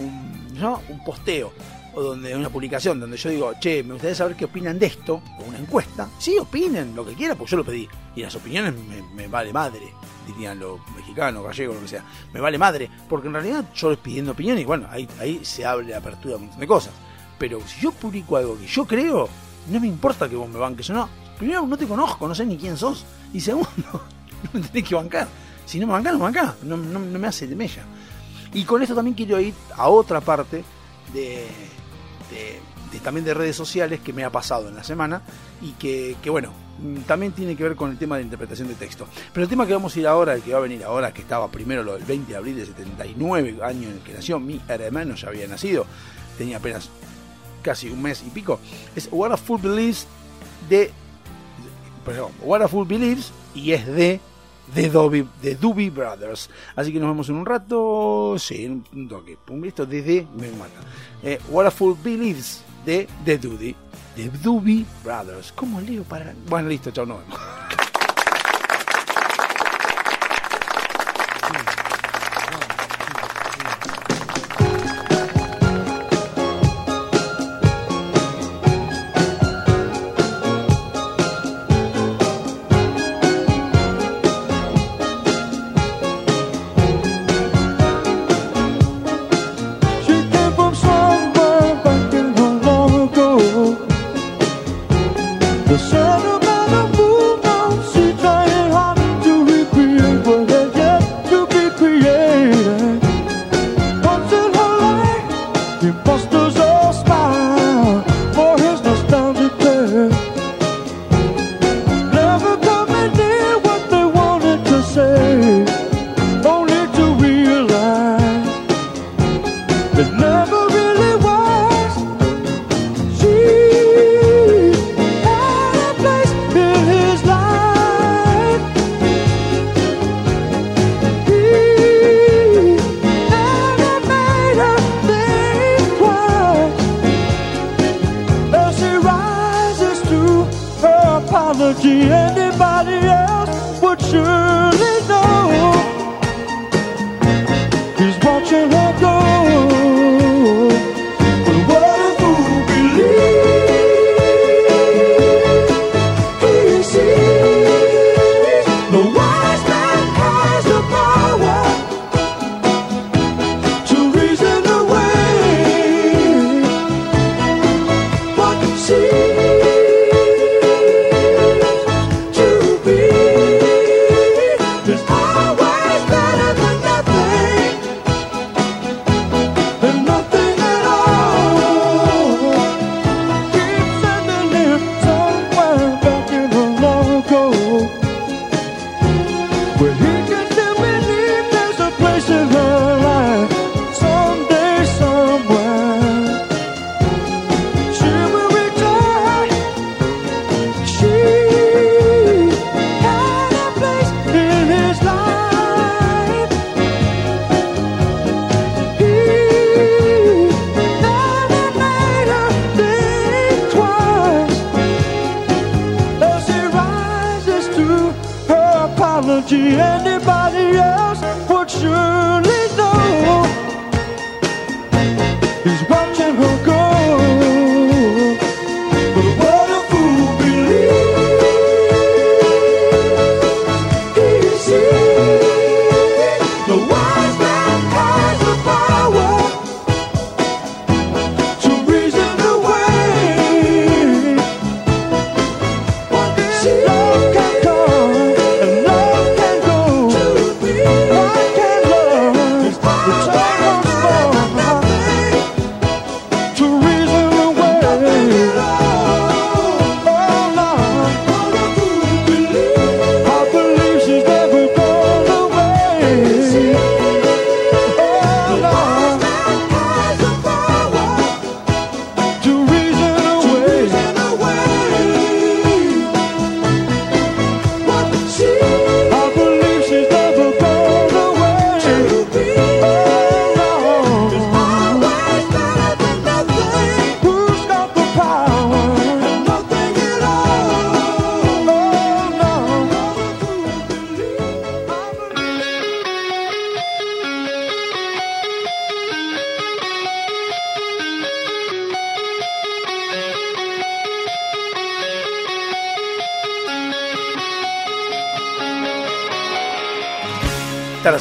un- ¿no? un posteo o donde una publicación donde yo digo, che, me gustaría saber qué opinan de esto, o una encuesta, sí, opinen lo que quieran, porque yo lo pedí. Y las opiniones me, vale madre, dirían los mexicanos, gallegos, lo que sea. Me vale madre, porque en realidad yo les pidiendo opinión y bueno, ahí, ahí se abre la apertura a un montón de cosas. Pero si yo publico algo que yo creo, no me importa que vos me banques o no. Primero, no te conozco, no sé ni quién sos. Y segundo, no me tenés que bancar. Si no me bancás, no me bancás. No, no- no me hace de mella. Y con esto también quiero ir a otra parte de, de- también de redes sociales que me ha pasado en la semana y que, bueno, mm, también tiene que ver con el tema de interpretación de texto. Pero el tema que vamos a ir ahora, el que va a venir ahora, que estaba primero lo del 20 de abril de 79, año en el que nació, mi hermano ya había nacido, tenía apenas casi un mes y pico, es What a Fool Believes de... Perdón, What a Fool Believes y es de de Doobie, de Doobie Brothers. Así que nos vemos en un rato. Sí, un toque. Pum, listo, desde me mata. Eh, What a Fool Believes de The Doobie. De Doobie Brothers. ¿Cómo leo para.? Bueno, listo, chao, nos vemos.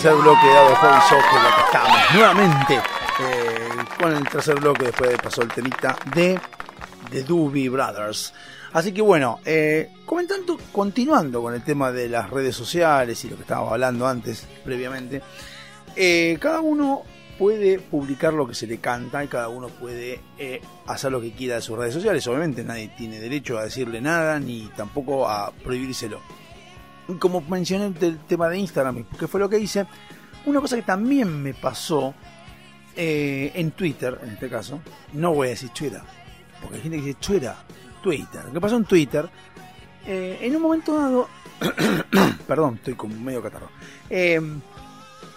tercer bloque de Hobby Soccer, acá estamos nuevamente eh, con el tercer bloque después de pasó el temita de The Doobie Brothers. Así que bueno, eh, comentando, continuando con el tema de las redes sociales y lo que estábamos hablando antes, previamente, eh, cada uno puede publicar lo que se le canta y cada uno puede hacer lo que quiera de sus redes sociales. Obviamente nadie tiene derecho a decirle nada ni tampoco a prohibírselo. Como mencioné el tema de Instagram, que fue lo que hice, una cosa que también me pasó eh, en Twitter, en este caso, no voy a decir Twitter, porque hay gente que dice Twitter, Twitter. Lo que pasó en Twitter, eh, en un momento dado, perdón, estoy con medio catarro, eh,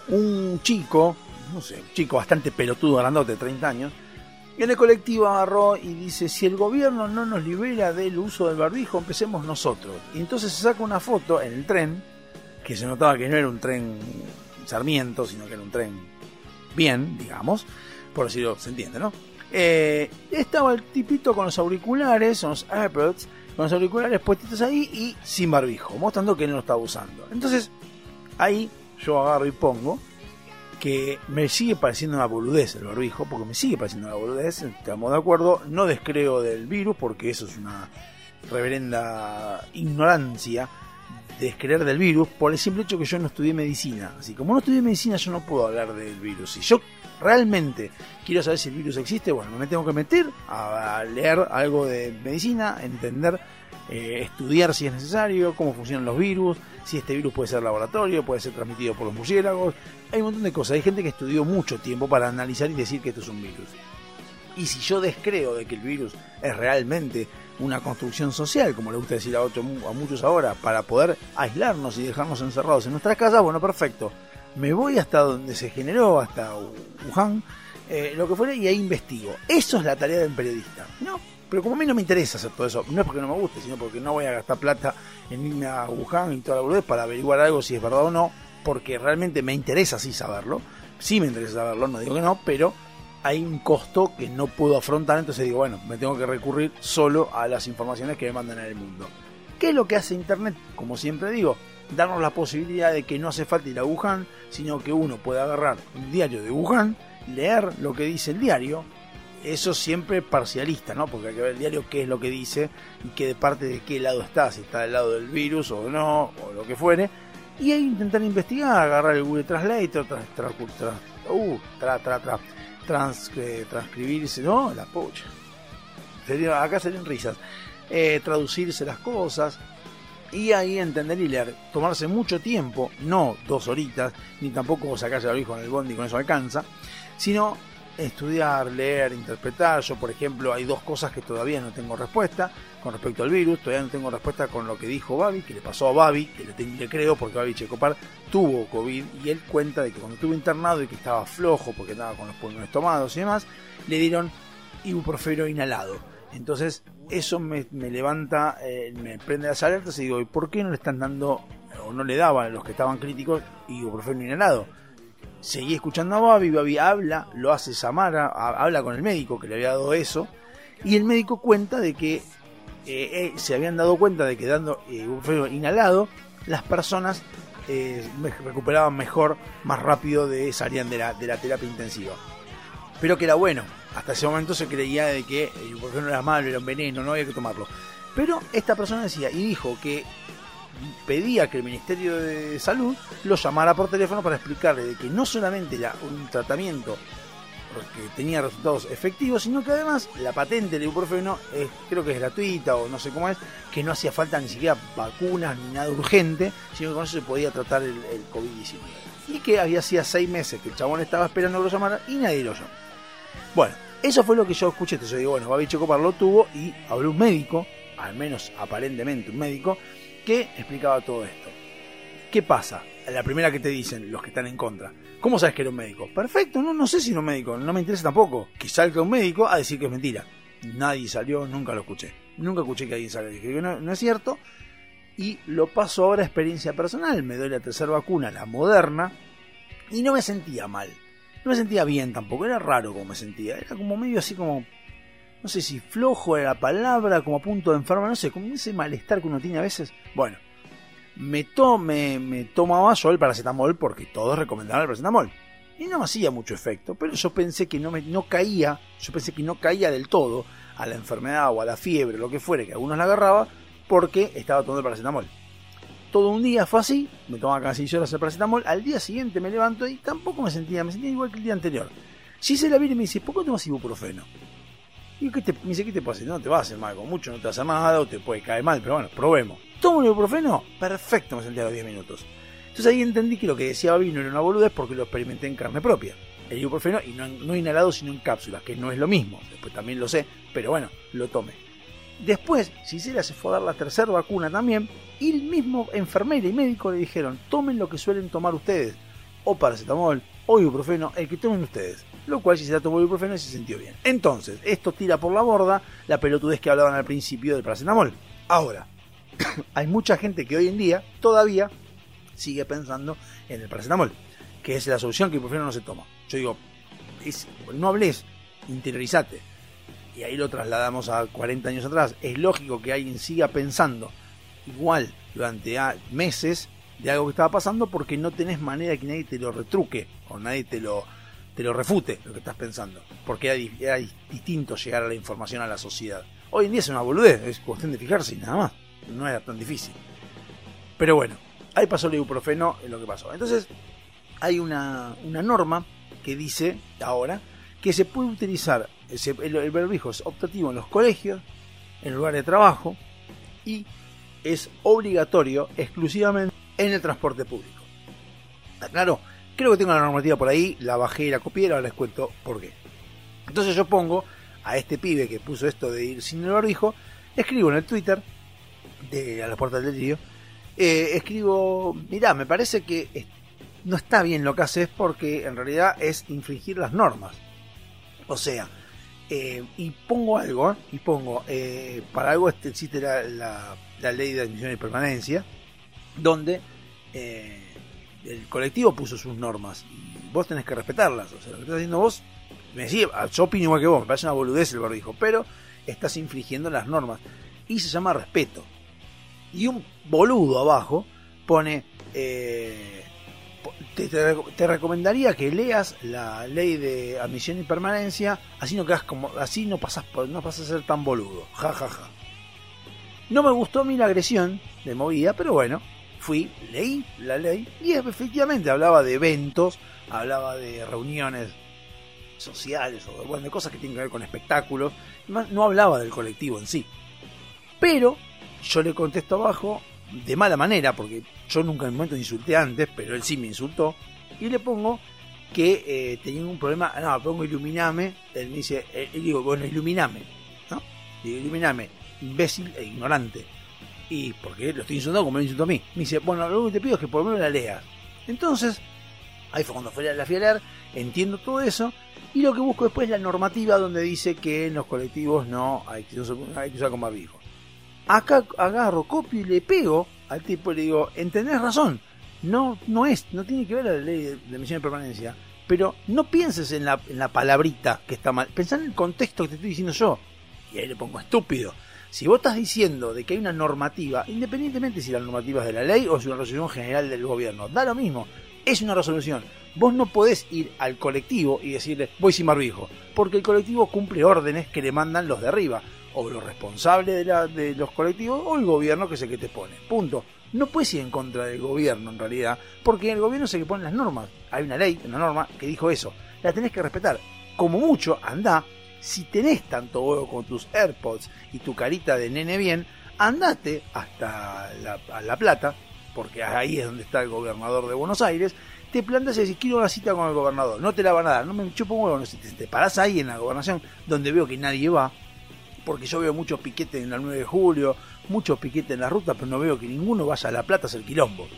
un chico, no sé, un chico bastante pelotudo, grandote, de 30 años, en el colectivo agarró y dice, si el gobierno no nos libera del uso del barbijo, empecemos nosotros. Y entonces se saca una foto en el tren, que se notaba que no era un tren Sarmiento, sino que era un tren bien, digamos, por decirlo, se entiende, ¿no? Eh, estaba el tipito con los auriculares, con los AirPods, con los auriculares puestitos ahí y sin barbijo, mostrando que no lo estaba usando. Entonces, ahí yo agarro y pongo que me sigue pareciendo una boludez el barbijo, porque me sigue pareciendo una boludez, estamos de acuerdo, no descreo del virus, porque eso es una reverenda ignorancia, descreer del virus, por el simple hecho que yo no estudié medicina. Así como no estudié medicina, yo no puedo hablar del virus. Si yo realmente quiero saber si el virus existe, bueno, me tengo que meter a leer algo de medicina, entender, eh, estudiar si es necesario, cómo funcionan los virus, si este virus puede ser laboratorio, puede ser transmitido por los murciélagos. Hay un montón de cosas. Hay gente que estudió mucho tiempo para analizar y decir que esto es un virus. Y si yo descreo de que el virus es realmente una construcción social, como le gusta decir a, otro- a muchos ahora, para poder aislarnos y dejarnos encerrados en nuestras casas, bueno, perfecto. Me voy hasta donde se generó, hasta Wuhan, eh, lo que fuera, y ahí investigo. Eso es la tarea del periodista. No, pero como a mí no me interesa hacer todo eso, no es porque no me guste, sino porque no voy a gastar plata en irme a Wuhan y toda la boludez para averiguar algo si es verdad o no, porque realmente me interesa sí saberlo. Sí me interesa saberlo, no digo que no, pero hay un costo que no puedo afrontar, entonces digo, bueno, me tengo que recurrir solo a las informaciones que me mandan en el mundo. ¿Qué es lo que hace Internet? Como siempre digo, darnos la posibilidad de que no hace falta ir a Wuhan, sino que uno puede agarrar un diario de Wuhan, leer lo que dice el diario, eso siempre parcialista, ¿no? Porque hay que ver el diario qué es lo que dice y qué de parte de qué lado está, si está del lado del virus o no, o lo que fuere, y ahí intentar investigar, agarrar el Google Translator, uh, tra, tra, tra, eh, transcribirse, no, la pocha. Sería- acá serían risas. Eh, traducirse las cosas y ahí entender y leer. Tomarse mucho tiempo, no dos horitas, ni tampoco sacarse el hijo en el bondi, con eso alcanza, sino estudiar, leer, interpretar. Yo, por ejemplo, hay dos cosas que todavía no tengo respuesta con respecto al virus. Todavía no tengo respuesta con lo que dijo Babi, que le pasó a Babi, que le, le creo porque Babi Checopar tuvo COVID y él cuenta de que cuando estuvo internado y que estaba flojo porque andaba con los pulmones tomados y demás, le dieron ibuprofeno inhalado. Entonces, eso me, me levanta, eh, me prende las alertas y digo, ¿y por qué no le están dando, o no le daban a los que estaban críticos, ibuprofeno inhalado? Seguí escuchando a Babi, Babi habla, lo hace Samara, ha- habla con el médico que le había dado eso, y el médico cuenta de que eh, eh, se habían dado cuenta de que dando eh, ibuprofeno inhalado, las personas eh, recuperaban mejor, más rápido, de, salían de la, terapia intensiva. Pero que era bueno. Hasta ese momento se creía de que el ibuprofeno era malo, era un veneno, no había que tomarlo. Pero esta persona decía y dijo que pedía que el Ministerio de Salud lo llamara por teléfono para explicarle de que no solamente era un tratamiento que tenía resultados efectivos, sino que además la patente del ibuprofeno es, creo que es gratuita o no sé cómo es, que no hacía falta ni siquiera vacunas ni nada urgente, sino que con eso se podía tratar el, el COVID-19. Y que había hacía seis meses que el chabón estaba esperando que lo llamara y nadie lo llamó. Bueno, eso fue lo que yo escuché. Entonces yo digo, bueno, Babi Checopar lo tuvo y habló un médico, al menos aparentemente un médico, que explicaba todo esto. ¿Qué pasa? La primera que te dicen los que están en contra. ¿Cómo sabes que era un médico? Perfecto, no, no sé si era un médico, no me interesa tampoco. Que salga un médico a decir que es mentira. Nadie salió, nunca lo escuché. Nunca escuché que alguien salga y dije que no, no es cierto. Y lo paso ahora a experiencia personal. Me doy la tercera vacuna, la moderna, y no me sentía mal. No me sentía bien tampoco, era raro como me sentía. Era como medio así como, no sé si flojo era la palabra, como a punto de enferma, no sé, como ese malestar que uno tiene a veces. Bueno, me, to- me, tomaba yo el paracetamol porque todos recomendaban el paracetamol. Y no me hacía mucho efecto, pero yo pensé que no, me, no caía, yo pensé que no caía del todo a la enfermedad o a la fiebre, lo que fuere, que algunos la agarraba, porque estaba tomando el paracetamol. Todo un día fue así, me tomaba casi 6 horas el paracetamol, al día siguiente me levanto y tampoco me sentía, me sentía igual que el día anterior. Si se la viene y me dice, ¿por qué tomas ibuprofeno? Y ¿qué te, me dice, ¿qué te pasa? No te va a hacer mal, con mucho no te hacer nada o te puede caer mal, pero bueno, probemos. ¿Tomo el ibuprofeno? Perfecto, me sentía a los 10 minutos. Entonces ahí entendí que lo que decía Babi no era una boludez porque lo experimenté en carne propia. El ibuprofeno, y no, no inhalado, sino en cápsulas, que no es lo mismo. Después también lo sé, pero bueno, lo tomé. Después, Gisela se fue a dar la tercera vacuna también, y el mismo enfermera y médico le dijeron, tomen lo que suelen tomar ustedes, o paracetamol, o ibuprofeno, el que tomen ustedes. Lo cual Gisela tomó ibuprofeno se sintió bien. Entonces, esto tira por la borda la pelotudez que hablaban al principio del paracetamol. Ahora, hay mucha gente que hoy en día todavía sigue pensando en el paracetamol, que es la solución que el ibuprofeno no se toma. Yo digo, no hables, interiorizate. Y ahí lo trasladamos a 40 años atrás. Es lógico que alguien siga pensando igual durante meses de algo que estaba pasando porque no tenés manera de que nadie te lo retruque o nadie te lo, te lo refute lo que estás pensando. Porque era, era di- distinto llegar a la información a la sociedad. Hoy en día es una boludez, es cuestión de fijarse y nada más. No era tan difícil. Pero bueno, ahí pasó el ibuprofeno en lo que pasó. Entonces, hay una, una norma que dice ahora que se puede utilizar el, el es optativo en los colegios, en lugares de trabajo y es obligatorio exclusivamente en el transporte público. ¿Está claro? Creo que tengo la normativa por ahí, la bajé y la copié, ahora les cuento por qué. Entonces yo pongo a este pibe que puso esto de ir sin el barbijo, escribo en el Twitter de a las puertas del delirio, eh, escribo, mirá, me parece que no está bien lo que haces porque en realidad es infringir las normas. O sea, eh, y pongo algo, y pongo, eh, para algo este, existe la ley de admisión y permanencia, donde eh, el colectivo puso sus normas vos tenés que respetarlas. O sea, lo que estás haciendo vos, me decía, ah, yo opino igual que vos, me parece una boludez el barbijo, pero estás infringiendo las normas y se llama respeto. Y un boludo abajo pone, eh, te, te reco- te recomendaría que leas la ley de admisión y permanencia, así no quedas como, así no pasas no pasas a ser tan boludo. Ja ja ja. No me gustó a mí la agresión de movida, pero bueno, fui, leí la ley y efectivamente hablaba de eventos, hablaba de reuniones sociales o bueno, de cosas que tienen que ver con espectáculos, no hablaba del colectivo en sí. Pero yo le contesto abajo de mala manera, porque yo nunca en el momento insulté antes, pero él sí me insultó, y le pongo que eh, tenía un problema, no, pongo iluminame, él me dice, eh, digo, bueno, iluminame, ¿no? Digo, iluminame, imbécil e ignorante. Y porque lo estoy insultando como me insultó a mí. Me dice, bueno, lo único que te pido es que por lo menos la leas. Entonces, ahí fue cuando fue la, la entiendo todo eso, y lo que busco después es la normativa donde dice que en los colectivos no hay que usar, hay que usar barbijo. Acá agarro, copio y le pego al tipo y le digo, entendés razón, no, no es, no tiene que ver la ley de, de misión de permanencia, pero no pienses en la, en la palabrita que está mal, pensá en el contexto que te estoy diciendo yo. Y ahí le pongo estúpido. Si vos estás diciendo de que hay una normativa, independientemente si la normativa es de la ley o es una resolución general del gobierno, da lo mismo, es una resolución. Vos no podés ir al colectivo y decirle voy sin barbijo, porque el colectivo cumple órdenes que le mandan los de arriba, o los responsables de, la- de los colectivos, o el gobierno que es el que te pone. Punto. No puedes ir en contra del gobierno en realidad, porque el gobierno es el que pone las normas. Hay una ley, una norma que dijo eso. La tenés que respetar. Como mucho, anda, si tenés tanto huevo con tus AirPods y tu carita de nene bien, andate hasta la, a La Plata, porque ahí es donde está el gobernador de Buenos Aires, te plantas y decís, quiero una cita con el gobernador, no te la van a dar, no me chupo huevo, no, te, te parás ahí en la gobernación, donde veo que nadie va, porque yo veo muchos piquetes en la 9 de julio, muchos piquetes en la ruta, pero no veo que ninguno vaya a La Plata a hacer quilombo.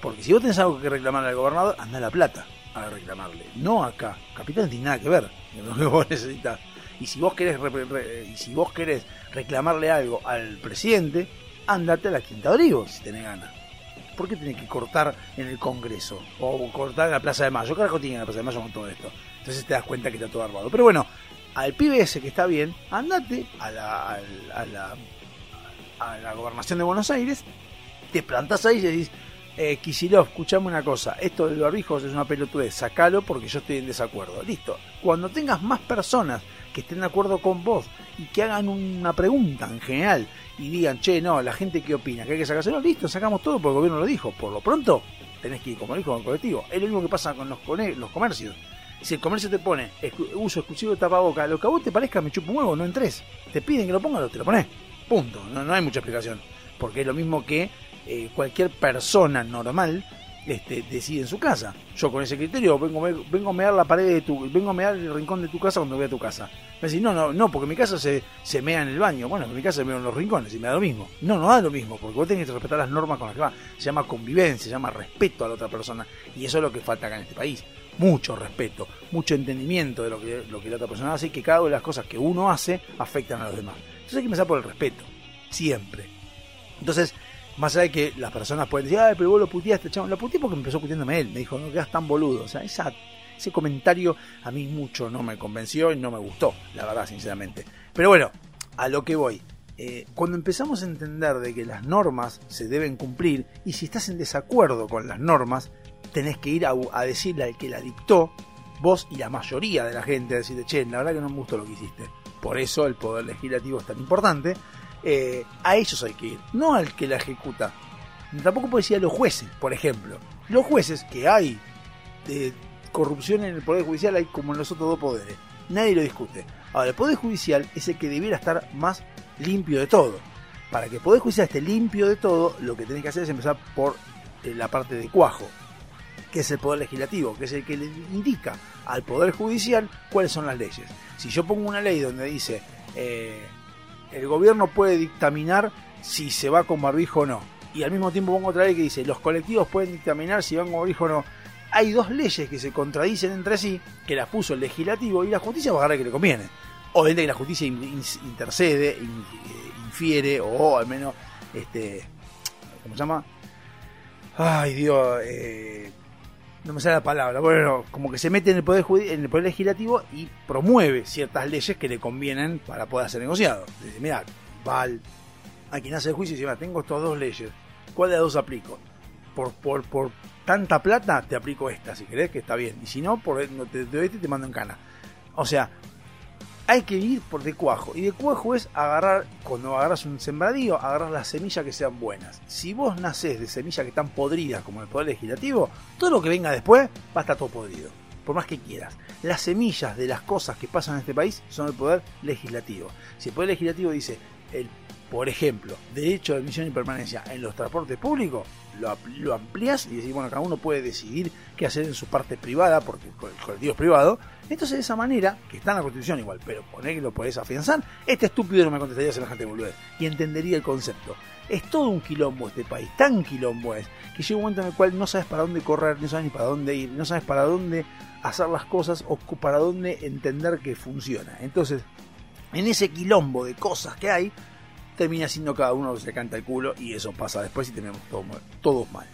Porque si vos tenés algo que reclamarle al gobernador, anda a La Plata a reclamarle, no acá. Capital no tiene nada que ver vos necesitas. Y si vos querés, re- y si vos querés reclamarle algo al presidente, andate a la Quinta Olivos si tenés ganas. ¿Por qué tenés que cortar en el Congreso? O cortar en la Plaza de Mayo. ¿Qué carajo tiene en la Plaza de Mayo con todo esto? Entonces te das cuenta que está todo armado. Pero bueno, al pibe ese que está bien, andate a la, a la, a la gobernación de Buenos Aires te plantás ahí y decís, eh, Kisilov, escuchame una cosa, esto del barbijo es una pelotudez, sacalo porque yo estoy en desacuerdo. Listo. Cuando tengas más personas que estén de acuerdo con vos y que hagan una pregunta en general y digan, che, no, la gente qué opina, que hay que sacárselo, listo, sacamos todo porque el gobierno lo dijo. Por lo pronto, tenés que ir como dijo con el colectivo. Es lo mismo que pasa con los, cone- los comercios. Si el comercio te pone uso exclusivo de tapaboca, lo que a vos te parezca me chupa un huevo, no entres. Te piden que lo pongas, te lo pones. Punto. No, no hay mucha explicación. Porque es lo mismo que eh, cualquier persona normal este, decide en su casa. Yo con ese criterio vengo, a mear la pared de tu, vengo a mear el rincón de tu casa cuando voy a tu casa. Me decís, no, no, no, porque mi casa se, se mea en el baño. Bueno, en mi casa se mea en los rincones y me da lo mismo. No, no da lo mismo, porque vos tenés que respetar las normas con las que va. Se llama convivencia, se llama respeto a la otra persona. Y eso es lo que falta acá en este país. Mucho respeto, mucho entendimiento de lo que, lo que la otra persona hace y que cada una de las cosas que uno hace afectan a los demás. Entonces hay que empezar por el respeto, siempre. Entonces, más allá de que las personas pueden decir, ay, pero vos lo puteaste, chabón. Lo puteé porque empezó puteándome él. Me dijo, no quedas tan boludo. O sea, esa, ese comentario a mí mucho no me convenció y no me gustó, la verdad, sinceramente. Pero bueno, a lo que voy. Eh, cuando empezamos a entender de que las normas se deben cumplir y si estás en desacuerdo con las normas, tenés que ir a, a decirle al que la dictó, vos y la mayoría de la gente, a decirle, che, la verdad que no me gustó lo que hiciste. Por eso el poder legislativo es tan importante. Eh, a ellos hay que ir, no al que la ejecuta. Tampoco puede decir a los jueces, por ejemplo. Los jueces, que hay de corrupción en el Poder Judicial, hay como en los otros dos poderes. Nadie lo discute. Ahora, el Poder Judicial es el que debiera estar más limpio de todo. Para que el Poder Judicial esté limpio de todo, lo que tenés que hacer es empezar por eh, la parte de cuajo, que es el Poder Legislativo, que es el que le indica al Poder Judicial cuáles son las leyes. Si yo pongo una ley donde dice eh, el gobierno puede dictaminar si se va con barbijo o no, y al mismo tiempo pongo otra ley que dice los colectivos pueden dictaminar si van con barbijo o no, hay dos leyes que se contradicen entre sí, que las puso el legislativo y la justicia va a agarrar que le conviene. Obviamente que la justicia in- in- intercede, in- eh, infiere, o al menos, este, ¿cómo se llama? Ay, Dios, eh, no me sale la palabra. Bueno, como que se mete en el poder en el poder legislativo y promueve ciertas leyes que le convienen para poder ser negociado. Dice, mira, Val, a quien hace el juicio dice, mira, tengo estas dos leyes, ¿cuál de las dos aplico? Por, por, por tanta plata te aplico esta, si crees que está bien. Y si no, por no te, te, te mando en cana. O sea, hay que ir por de cuajo. Y de cuajo es agarrar, cuando agarras un sembradío, agarrar las semillas que sean buenas. Si vos nacés de semillas que están podridas como el poder legislativo, todo lo que venga después va a estar todo podrido. Por más que quieras. Las semillas de las cosas que pasan en este país son el poder legislativo. Si el poder legislativo dice, el, por ejemplo, derecho de admisión y permanencia en los transportes públicos, lo, lo amplías y decís, bueno, cada uno puede decidir qué hacer en su parte privada, porque el co- el colectivo es privado. Entonces, de esa manera, que está en la Constitución igual, pero poner que lo podés afianzar, este estúpido no me contestaría semejante boludez y entendería el concepto. Es todo un quilombo este país, tan quilombo es, que llega un momento en el cual no sabes para dónde correr, no sabes ni para dónde ir, no sabes para dónde hacer las cosas o para dónde entender que funciona. Entonces, en ese quilombo de cosas que hay, termina siendo cada uno que se canta el culo y eso pasa después y tenemos todo, todos mal.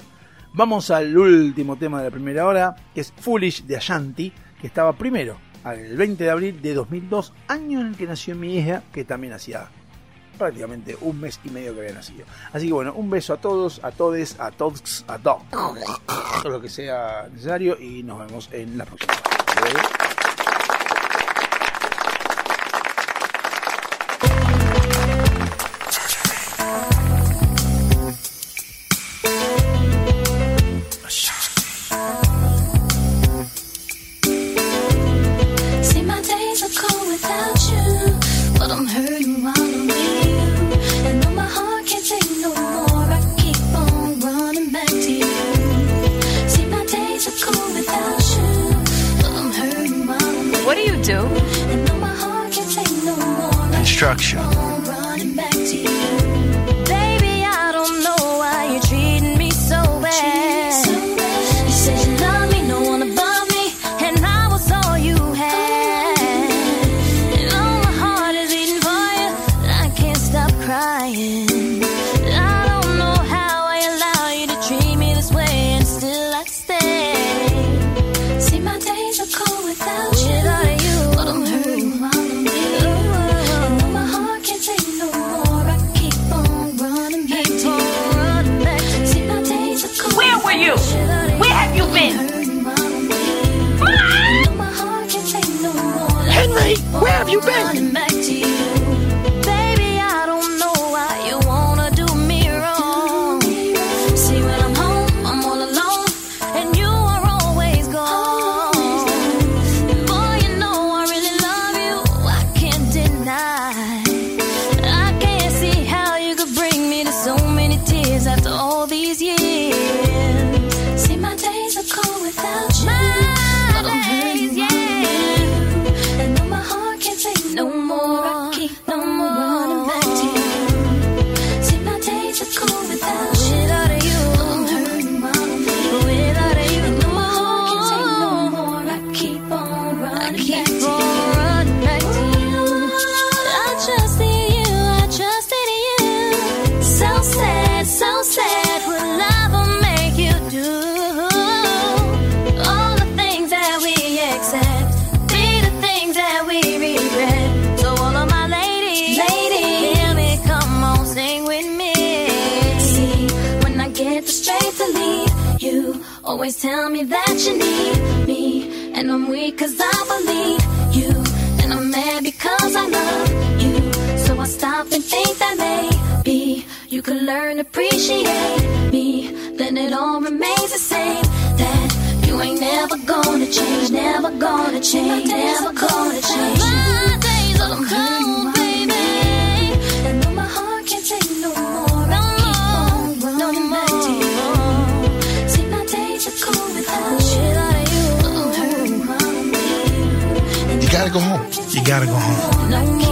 Vamos al último tema de la primera hora, que es Foolish de Ashanti, que estaba primero, el 20 de abril de 2002, año en el que nació mi hija, que también hacía prácticamente un mes y medio que había nacido. Así que bueno, un beso a todos, a todes, a todos, a todos, todo lo que sea necesario y nos vemos en la próxima. Where have you been? Appreciate me. Then it all remains the same. That you ain't never gonna change, never gonna change, never gonna change. My days are cold, baby. And though my heart can't take no more, no more, no more. See, my days are cold without you. I'm hurting, running You gotta go home. You gotta go home.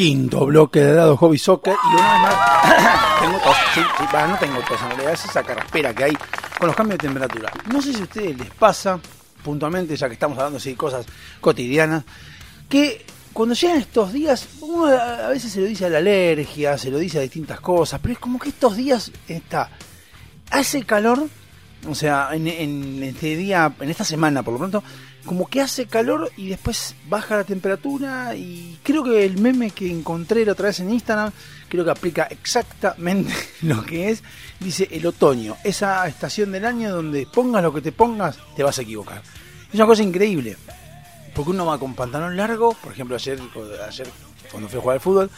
Quinto bloque de dado Hobby Soccer y una vez más tengo tos, sí, sí, va, no tengo tos, en realidad es esa carraspera que hay con los cambios de temperatura. No sé si a ustedes les pasa puntualmente, ya que estamos hablando así de cosas cotidianas, que cuando llegan estos días, uno a veces se lo dice a la alergia, se lo dice a distintas cosas, pero es como que estos días está, hace calor, o sea, en este día, en esta semana por lo pronto, como que hace calor y después baja la temperatura y creo que el meme que encontré la otra vez en Instagram creo que aplica exactamente lo que es, dice el otoño, esa estación del año donde pongas lo que te pongas te vas a equivocar. Es una cosa increíble, porque uno va con pantalón largo, por ejemplo ayer, ayer cuando fui a jugar al fútbol,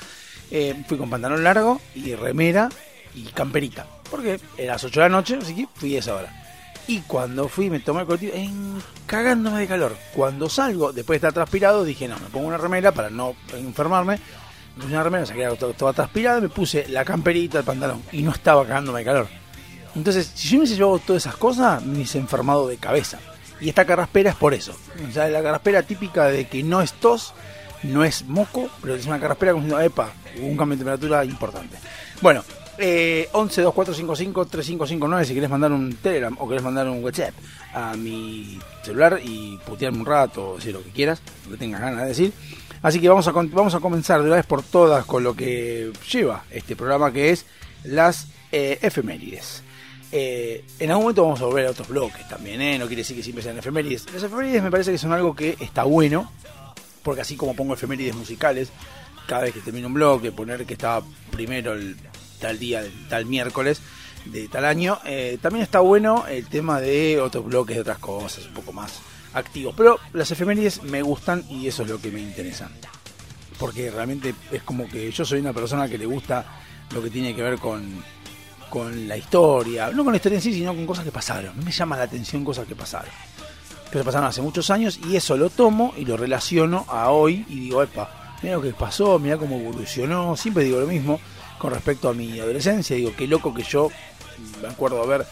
eh, fui con pantalón largo y remera y camperita, porque era las 8 de la noche, así que fui a esa hora. Y cuando fui, me tomé el colectivo, en, cagándome de calor. Cuando salgo, después de estar transpirado, dije, no, me pongo una remera para no enfermarme. Me puse una remera, saqué todo, toda transpirada, me puse la camperita, el pantalón, y no estaba cagándome de calor. Entonces, si yo me hubiese llevado todas esas cosas, me hubiese enfermado de cabeza. Y esta carraspera es por eso. O sea, la carraspera típica de que no es tos, no es moco, pero es una carraspera como diciendo, epa, hubo un cambio de temperatura importante. Bueno, eh, 11 2455 3559 si querés mandar un Telegram o querés mandar un WhatsApp a mi celular y putearme un rato decir lo que quieras, lo que tengas ganas de decir. Así que vamos a, vamos a comenzar de una vez por todas con lo que lleva este programa que es las eh, efemérides. Eh, en algún momento vamos a volver a otros bloques también, ¿eh? no quiere decir que siempre sean efemérides. Las efemérides me parece que son algo que está bueno, porque así como pongo efemérides musicales, cada vez que termino un bloque, poner que estaba primero el tal día, tal miércoles de tal año, eh, también está bueno el tema de otros bloques, de otras cosas, un poco más activos. Pero las efemérides me gustan y eso es lo que me interesa. Porque realmente es como que yo soy una persona que le gusta lo que tiene que ver con, con la historia, no con la historia en sí, sino con cosas que pasaron. Me llama la atención cosas que pasaron. Que se pasaron hace muchos años y eso lo tomo y lo relaciono a hoy y digo, epa, mira lo que pasó, mira cómo evolucionó. Siempre digo lo mismo con respecto a mi adolescencia. Digo, qué loco que yo me acuerdo haber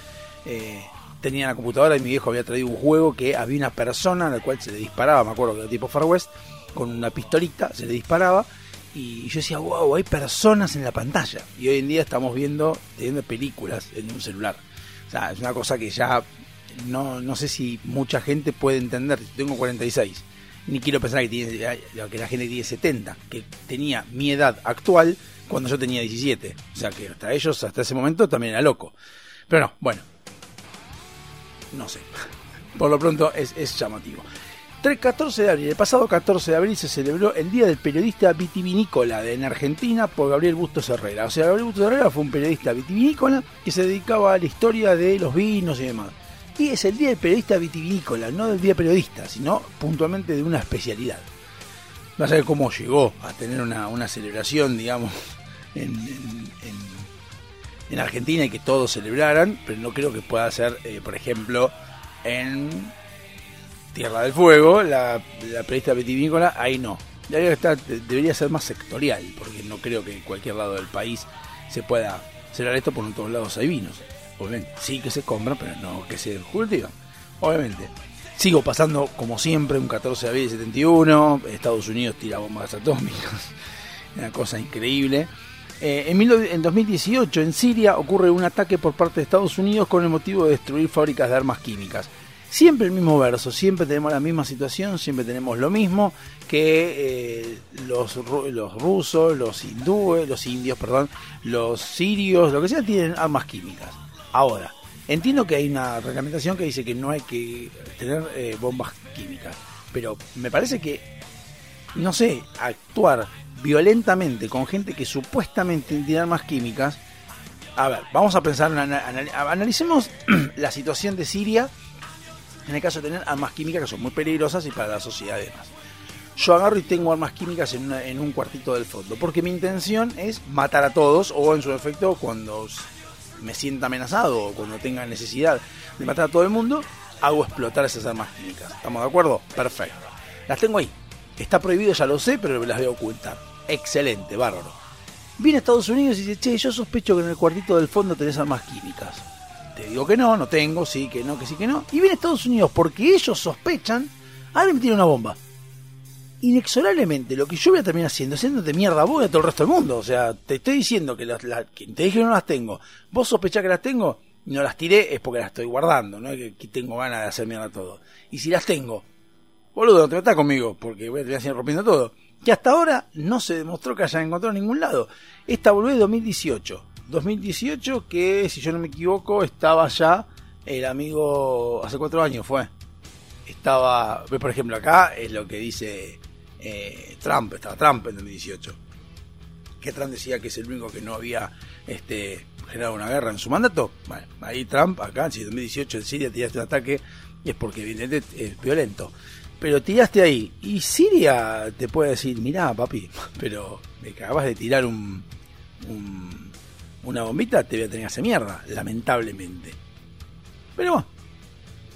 eh, tenía la computadora y mi viejo había traído un juego que había una persona a la cual se le disparaba, me acuerdo que era tipo Far West, con una pistolita se le disparaba y yo decía, wow, hay personas en la pantalla. Y hoy en día estamos viendo, viendo películas en un celular. O sea, es una cosa que ya no, no sé si mucha gente puede entender. Tengo 46. Ni quiero pensar que, tiene, que la gente tiene 70, que tenía mi edad actual cuando yo tenía 17. O sea que hasta ellos, hasta ese momento, también era loco. Pero no, bueno. No sé. Por lo pronto es, llamativo. 3, 14 de abril, el pasado 14 de abril se celebró el Día del Periodista Vitivinícola en Argentina por Gabriel Bustos Herrera. O sea, Gabriel Bustos Herrera fue un periodista vitivinícola que se dedicaba a la historia de los vinos y demás. Y es el Día del Periodista Vitivinícola, no del Día Periodista, sino puntualmente de una especialidad. No sé cómo llegó a tener una celebración, digamos, en, en- en- en Argentina y que todos celebraran, pero no creo que pueda ser, eh, por ejemplo, en Tierra del Fuego, la, la periodista vitivinícola, ahí no. Está, de- debería ser más sectorial, porque no creo que en cualquier lado del país se pueda celebrar esto, porque en todos lados hay vinos. Obviamente, sí que se compran, pero no que se cultivan. Obviamente. Sigo pasando, como siempre, un 14 de abril de 71, Estados Unidos tira bombas atómicas, una cosa increíble. Eh, en, 19 en 2018, en Siria, ocurre un ataque por parte de Estados Unidos con el motivo de destruir fábricas de armas químicas. Siempre el mismo verso, siempre tenemos la misma situación, siempre tenemos lo mismo que eh, los rusos, los hindúes, los indios, perdón, los sirios, lo que sea, tienen armas químicas. Ahora, entiendo que hay una reglamentación que dice que no hay que tener eh, bombas químicas, pero me parece que no sé, actuar violentamente con gente que supuestamente tiene armas químicas. A ver, vamos a pensar, ana- anal- analicemos la situación de Siria en el caso de tener armas químicas que son muy peligrosas y para la sociedad además. Yo agarro y tengo armas químicas en, una- en un cuartito del fondo, porque mi intención es matar a todos o en su efecto cuando me sienta amenazado o cuando tenga necesidad de matar a todo el mundo, hago explotar esas armas químicas. ¿Estamos de acuerdo? Perfecto. Las tengo ahí. Está prohibido, ya lo sé, pero las voy a ocultar. Excelente, bárbaro. Viene a Estados Unidos y dice, che, yo sospecho que en el cuartito del fondo tenés armas químicas. Te digo que no, no tengo, sí, que no, que sí, que no. Y viene a Estados Unidos porque ellos sospechan, alguien me tiene una bomba. Inexorablemente, lo que yo voy a terminar haciendo es haciéndote mierda a vos y a todo el resto del mundo. O sea, te estoy diciendo que, las, la- que te dije que no las tengo. Vos sospechás que las tengo, no las tiré, es porque las estoy guardando, no es que, tengo ganas de hacer mierda todo. Y si las tengo, boludo, no te metas conmigo, porque voy a terminar rompiendo todo. Que hasta ahora no se demostró que hayan encontrado en ningún lado. Esta volvió de 2018. 2018 que, si yo no me equivoco, estaba ya el amigo, hace cuatro años fue. Estaba, ve, por ejemplo, acá es lo que dice eh, Trump, estaba Trump en 2018. Que Trump decía que es el único que no había este, generado una guerra en su mandato. Bueno, ahí Trump, acá, si en 2018 en Siria tiraste un ataque, es porque evidentemente es violento. Pero tiraste ahí, y Siria te puede decir, mirá papi, pero me acabas de tirar un, un- una bombita, te voy a tener que hacer mierda, lamentablemente. Pero bueno,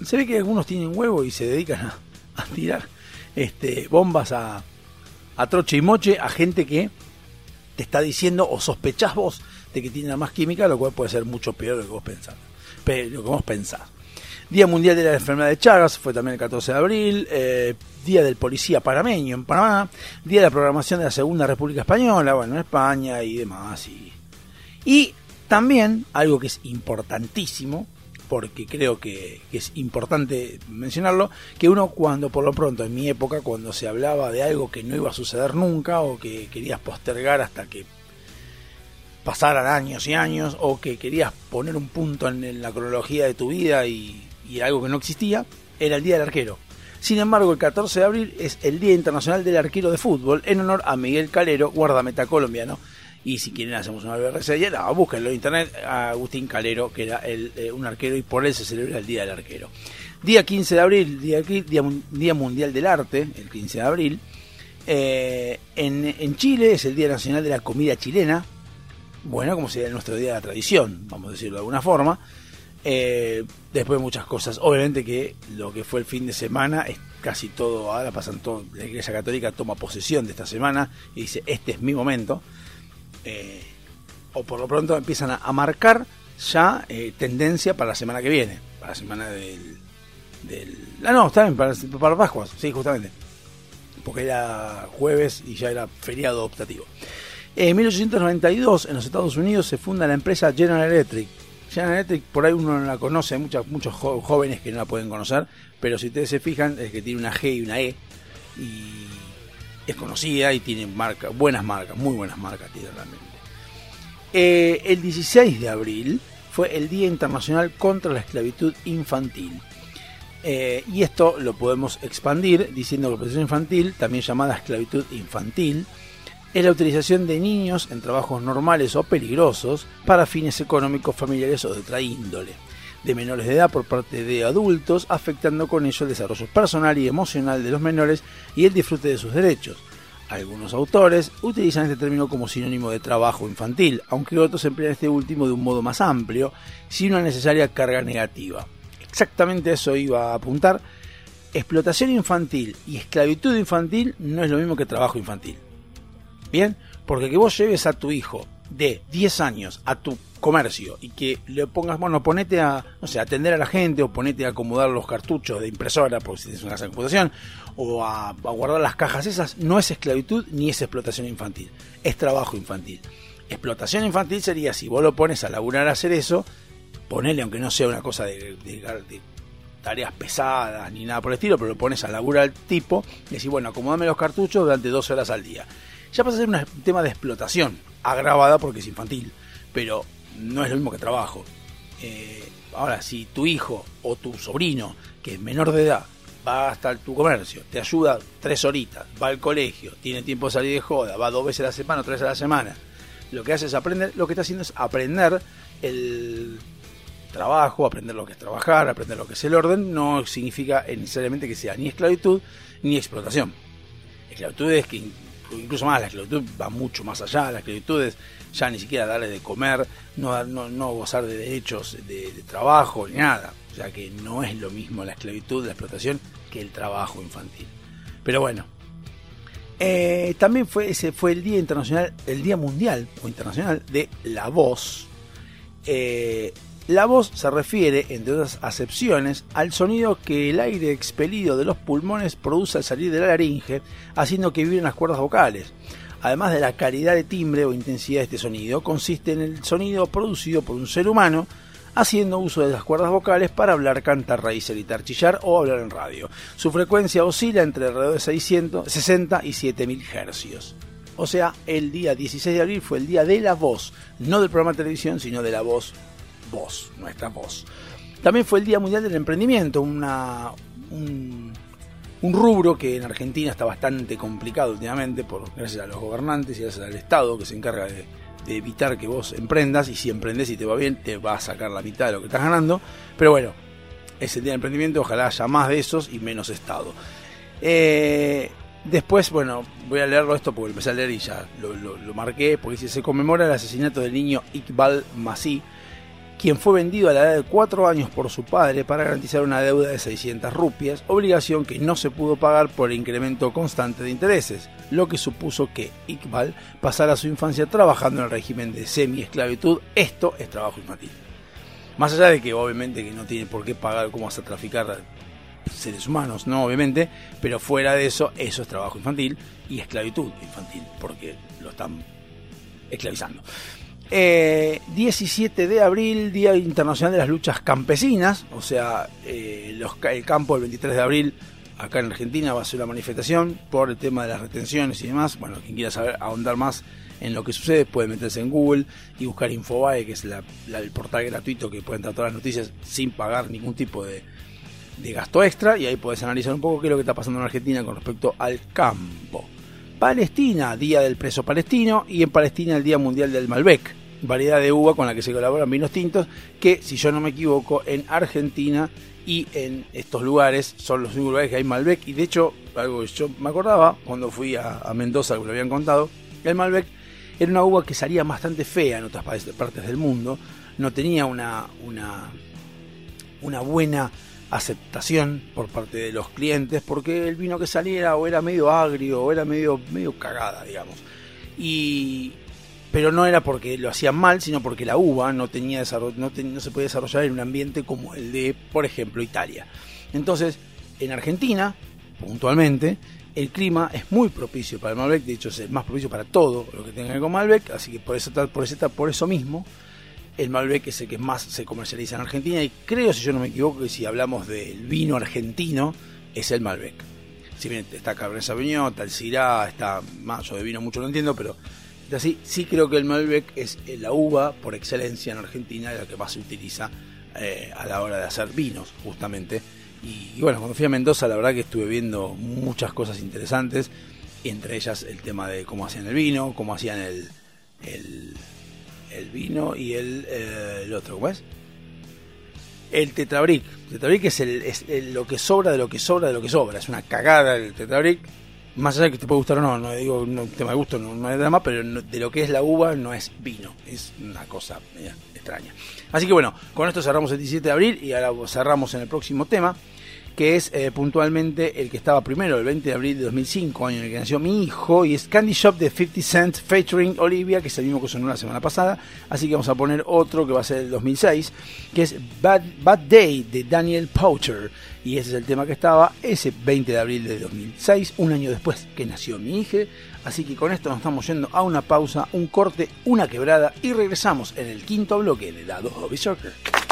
se ve que algunos tienen huevo y se dedican a, tirar este, bombas a, a troche y moche a gente que te está diciendo o sospechás vos de que tiene más química, lo cual puede ser mucho peor de lo que vos pensás. Pe- lo que vos pensás. Día Mundial de la Enfermedad de Chagas, fue también el 14 de abril. eh, Día del Policía Panameño en Panamá. Día de la Programación de la Segunda República Española, bueno, en España y demás. Y, y también algo que es importantísimo, porque creo que, que es importante mencionarlo, que uno cuando por lo pronto en mi época, cuando se hablaba de algo que no iba a suceder nunca o que querías postergar hasta que pasaran años y años o que querías poner un punto en, en la cronología de tu vida y, y algo que no existía, era el Día del Arquero. Sin embargo, el 14 de abril es el Día Internacional del Arquero de Fútbol en honor a Miguel Calero, guardameta colombiano. Y si quieren hacemos una breve reseña, no, búsquenlo en internet a Agustín Calero, que era el, eh, un arquero y por él se celebra el Día del Arquero. Día 15 de abril, Día, Día, Mun- Día Mundial del Arte, el 15 de abril. Eh, en, en Chile es el Día Nacional de la Comida Chilena. Bueno, como sería nuestro Día de la Tradición, vamos a decirlo de alguna forma. Eh, después muchas cosas. Obviamente que lo que fue el fin de semana es casi todo, ahora pasan todo, la Iglesia Católica toma posesión de esta semana y dice, este es mi momento. Eh, o por lo pronto empiezan a, marcar ya eh, tendencia para la semana que viene, para la semana del... del ah, no, está bien, para, para Pascuas, sí, justamente. Porque era jueves y ya era feriado optativo. En 1892, en los Estados Unidos, se funda la empresa General Electric. Por ahí uno no la conoce, hay muchos jo- jóvenes que no la pueden conocer, pero si ustedes se fijan, es que tiene una G y una E, y es conocida y tiene marca, buenas marcas, muy buenas marcas tiene realmente. Eh, el 16 de abril fue el Día Internacional contra la Esclavitud Infantil. Eh, y esto lo podemos expandir diciendo que la explotación infantil, también llamada esclavitud infantil, es la utilización de niños en trabajos normales o peligrosos para fines económicos, familiares o de otra índole, de menores de edad por parte de adultos, afectando con ello el desarrollo personal y emocional de los menores y el disfrute de sus derechos. Algunos autores utilizan este término como sinónimo de trabajo infantil, aunque otros emplean este último de un modo más amplio, sin una necesaria carga negativa. Exactamente eso iba a apuntar. Explotación infantil y esclavitud infantil no es lo mismo que trabajo infantil. Porque que vos lleves a tu hijo de 10 años a tu comercio y que le pongas, bueno, ponete a, no sé, atender a la gente o ponete a acomodar los cartuchos de impresora, porque si tienes una casa computación, o a, guardar las cajas esas, no es esclavitud ni es explotación infantil, es trabajo infantil. Explotación infantil sería si vos lo pones a laburar a hacer eso, ponele aunque no sea una cosa de tareas pesadas ni nada por el estilo, pero lo pones a laburar al tipo y decís, bueno, acomodame los cartuchos durante dos horas al día. Ya pasa a ser un tema de explotación, agravada porque es infantil, pero no es lo mismo que trabajo. Eh, ahora, si tu hijo o tu sobrino, que es menor de edad, va hasta tu comercio, te ayuda tres horitas, va al colegio, tiene tiempo de salir de joda, va dos veces a la semana o tres a la semana, lo que hace es aprender, lo que está haciendo es aprender el trabajo, aprender lo que es trabajar, aprender lo que es el orden, no significa necesariamente que sea ni esclavitud ni explotación. Esclavitud es que incluso más la esclavitud va mucho más allá, la esclavitud es ya ni siquiera darle de comer, no, no, no gozar de derechos de, de trabajo ni nada. O sea que no es lo mismo la esclavitud, la explotación, que el trabajo infantil. Pero bueno, eh, también fue ese fue el día internacional, el día mundial o internacional de la voz. Eh, la voz se refiere, entre otras acepciones, al sonido que el aire expelido de los pulmones produce al salir de la laringe, haciendo que vibren las cuerdas vocales. Además de la calidad de timbre o intensidad de este sonido, consiste en el sonido producido por un ser humano haciendo uso de las cuerdas vocales para hablar, cantar, reírse, gritar, chillar o hablar en radio. Su frecuencia oscila entre alrededor de 600, 60 y 7000 hercios. O sea, el día 16 de abril fue el día de la voz, no del programa de televisión, sino de la voz, voz, nuestra voz. También fue el Día Mundial del Emprendimiento, un, un rubro que en Argentina está bastante complicado últimamente, por, gracias a los gobernantes y gracias al Estado que se encarga de, evitar que vos emprendas y si emprendes y te va bien, te va a sacar la mitad de lo que estás ganando. Pero bueno, es el Día del Emprendimiento, ojalá haya más de esos y menos Estado. Eh, después, bueno, voy a leerlo esto porque empecé a leer y ya lo, lo- lo marqué, porque dice, se conmemora el asesinato del niño Iqbal Masí, quien fue vendido a la edad de 4 años por su padre para garantizar una deuda de 600 rupias, obligación que no se pudo pagar por el incremento constante de intereses, lo que supuso que Iqbal pasara su infancia trabajando en el régimen de semi-esclavitud. Esto es trabajo infantil. Más allá de que obviamente que no tiene por qué pagar cómo vas a traficar seres humanos, no obviamente, pero fuera de eso, eso es trabajo infantil y esclavitud infantil, porque lo están esclavizando. Eh, 17 de abril, Día Internacional de las Luchas Campesinas, o sea, eh, los el campo el 23 de abril, acá en Argentina va a ser una manifestación por el tema de las retenciones y demás. Bueno, quien quiera saber, ahondar más en lo que sucede, pueden meterse en Google y buscar Infobae, que es el portal gratuito que pueden todas las noticias sin pagar ningún tipo de, de gasto extra y ahí podés analizar un poco qué es lo que está pasando en Argentina con respecto al campo. Palestina, Día del Preso Palestino y en Palestina el Día Mundial del Malbec, variedad de uva con la que se colaboran vinos tintos que, si yo no me equivoco, en Argentina y en estos lugares son los únicos lugares que hay Malbec. Y de hecho, algo que yo me acordaba cuando fui a, Mendoza, que lo habían contado, el Malbec era una uva que salía bastante fea en otras pa- partes del mundo, no tenía una una buena aceptación por parte de los clientes porque el vino que saliera o era medio agrio o era medio medio cagada digamos. Y pero no era porque lo hacían mal sino porque la uva no tenía no, ten- no se podía desarrollar en un ambiente como el de por ejemplo Italia. Entonces en Argentina puntualmente el clima es muy propicio para el Malbec de hecho es más propicio para todo lo que tenga que ver con Malbec así que por eso por ese, por eso mismo el Malbec es el que más se comercializa en Argentina y creo, si yo no me equivoco, que si hablamos del vino argentino, es el Malbec. Si bien está Cabernet Sauvignon, está el Syrah, está más, de vino mucho no entiendo, pero así, sí creo que el Malbec es eh, la uva por excelencia en Argentina, la que más se utiliza eh, a la hora de hacer vinos, justamente. Y, bueno, cuando fui a Mendoza, la verdad que estuve viendo muchas cosas interesantes, entre ellas el tema de cómo hacían el vino, cómo hacían el, el, el vino y el, eh, el otro, ¿cómo es? El tetrabric. Tetrabric es, el, es el- lo que sobra de lo que sobra de lo que sobra. Es una cagada el tetrabric. Más allá de que te puede gustar o no, no digo no, tema de gusto, no, no hay drama, pero no- de lo que es la uva no es vino. Es una cosa extraña. Así que bueno, con esto cerramos el 17 de abril y ahora cerramos en el próximo tema, que es eh, puntualmente el que estaba primero, el 20 de abril de 2005, año en el que nació mi hijo, y es Candy Shop de 50 Cent featuring Olivia, que es el mismo que la semana pasada, así que vamos a poner otro que va a ser el 2006, que es Bad, Day de Daniel Poucher, y ese es el tema que estaba ese 20 de abril de 2006, un año después que nació mi hija, así que con esto nos estamos yendo a una pausa, un corte, una quebrada, y regresamos en el quinto bloque de Dado Hobby Soccer.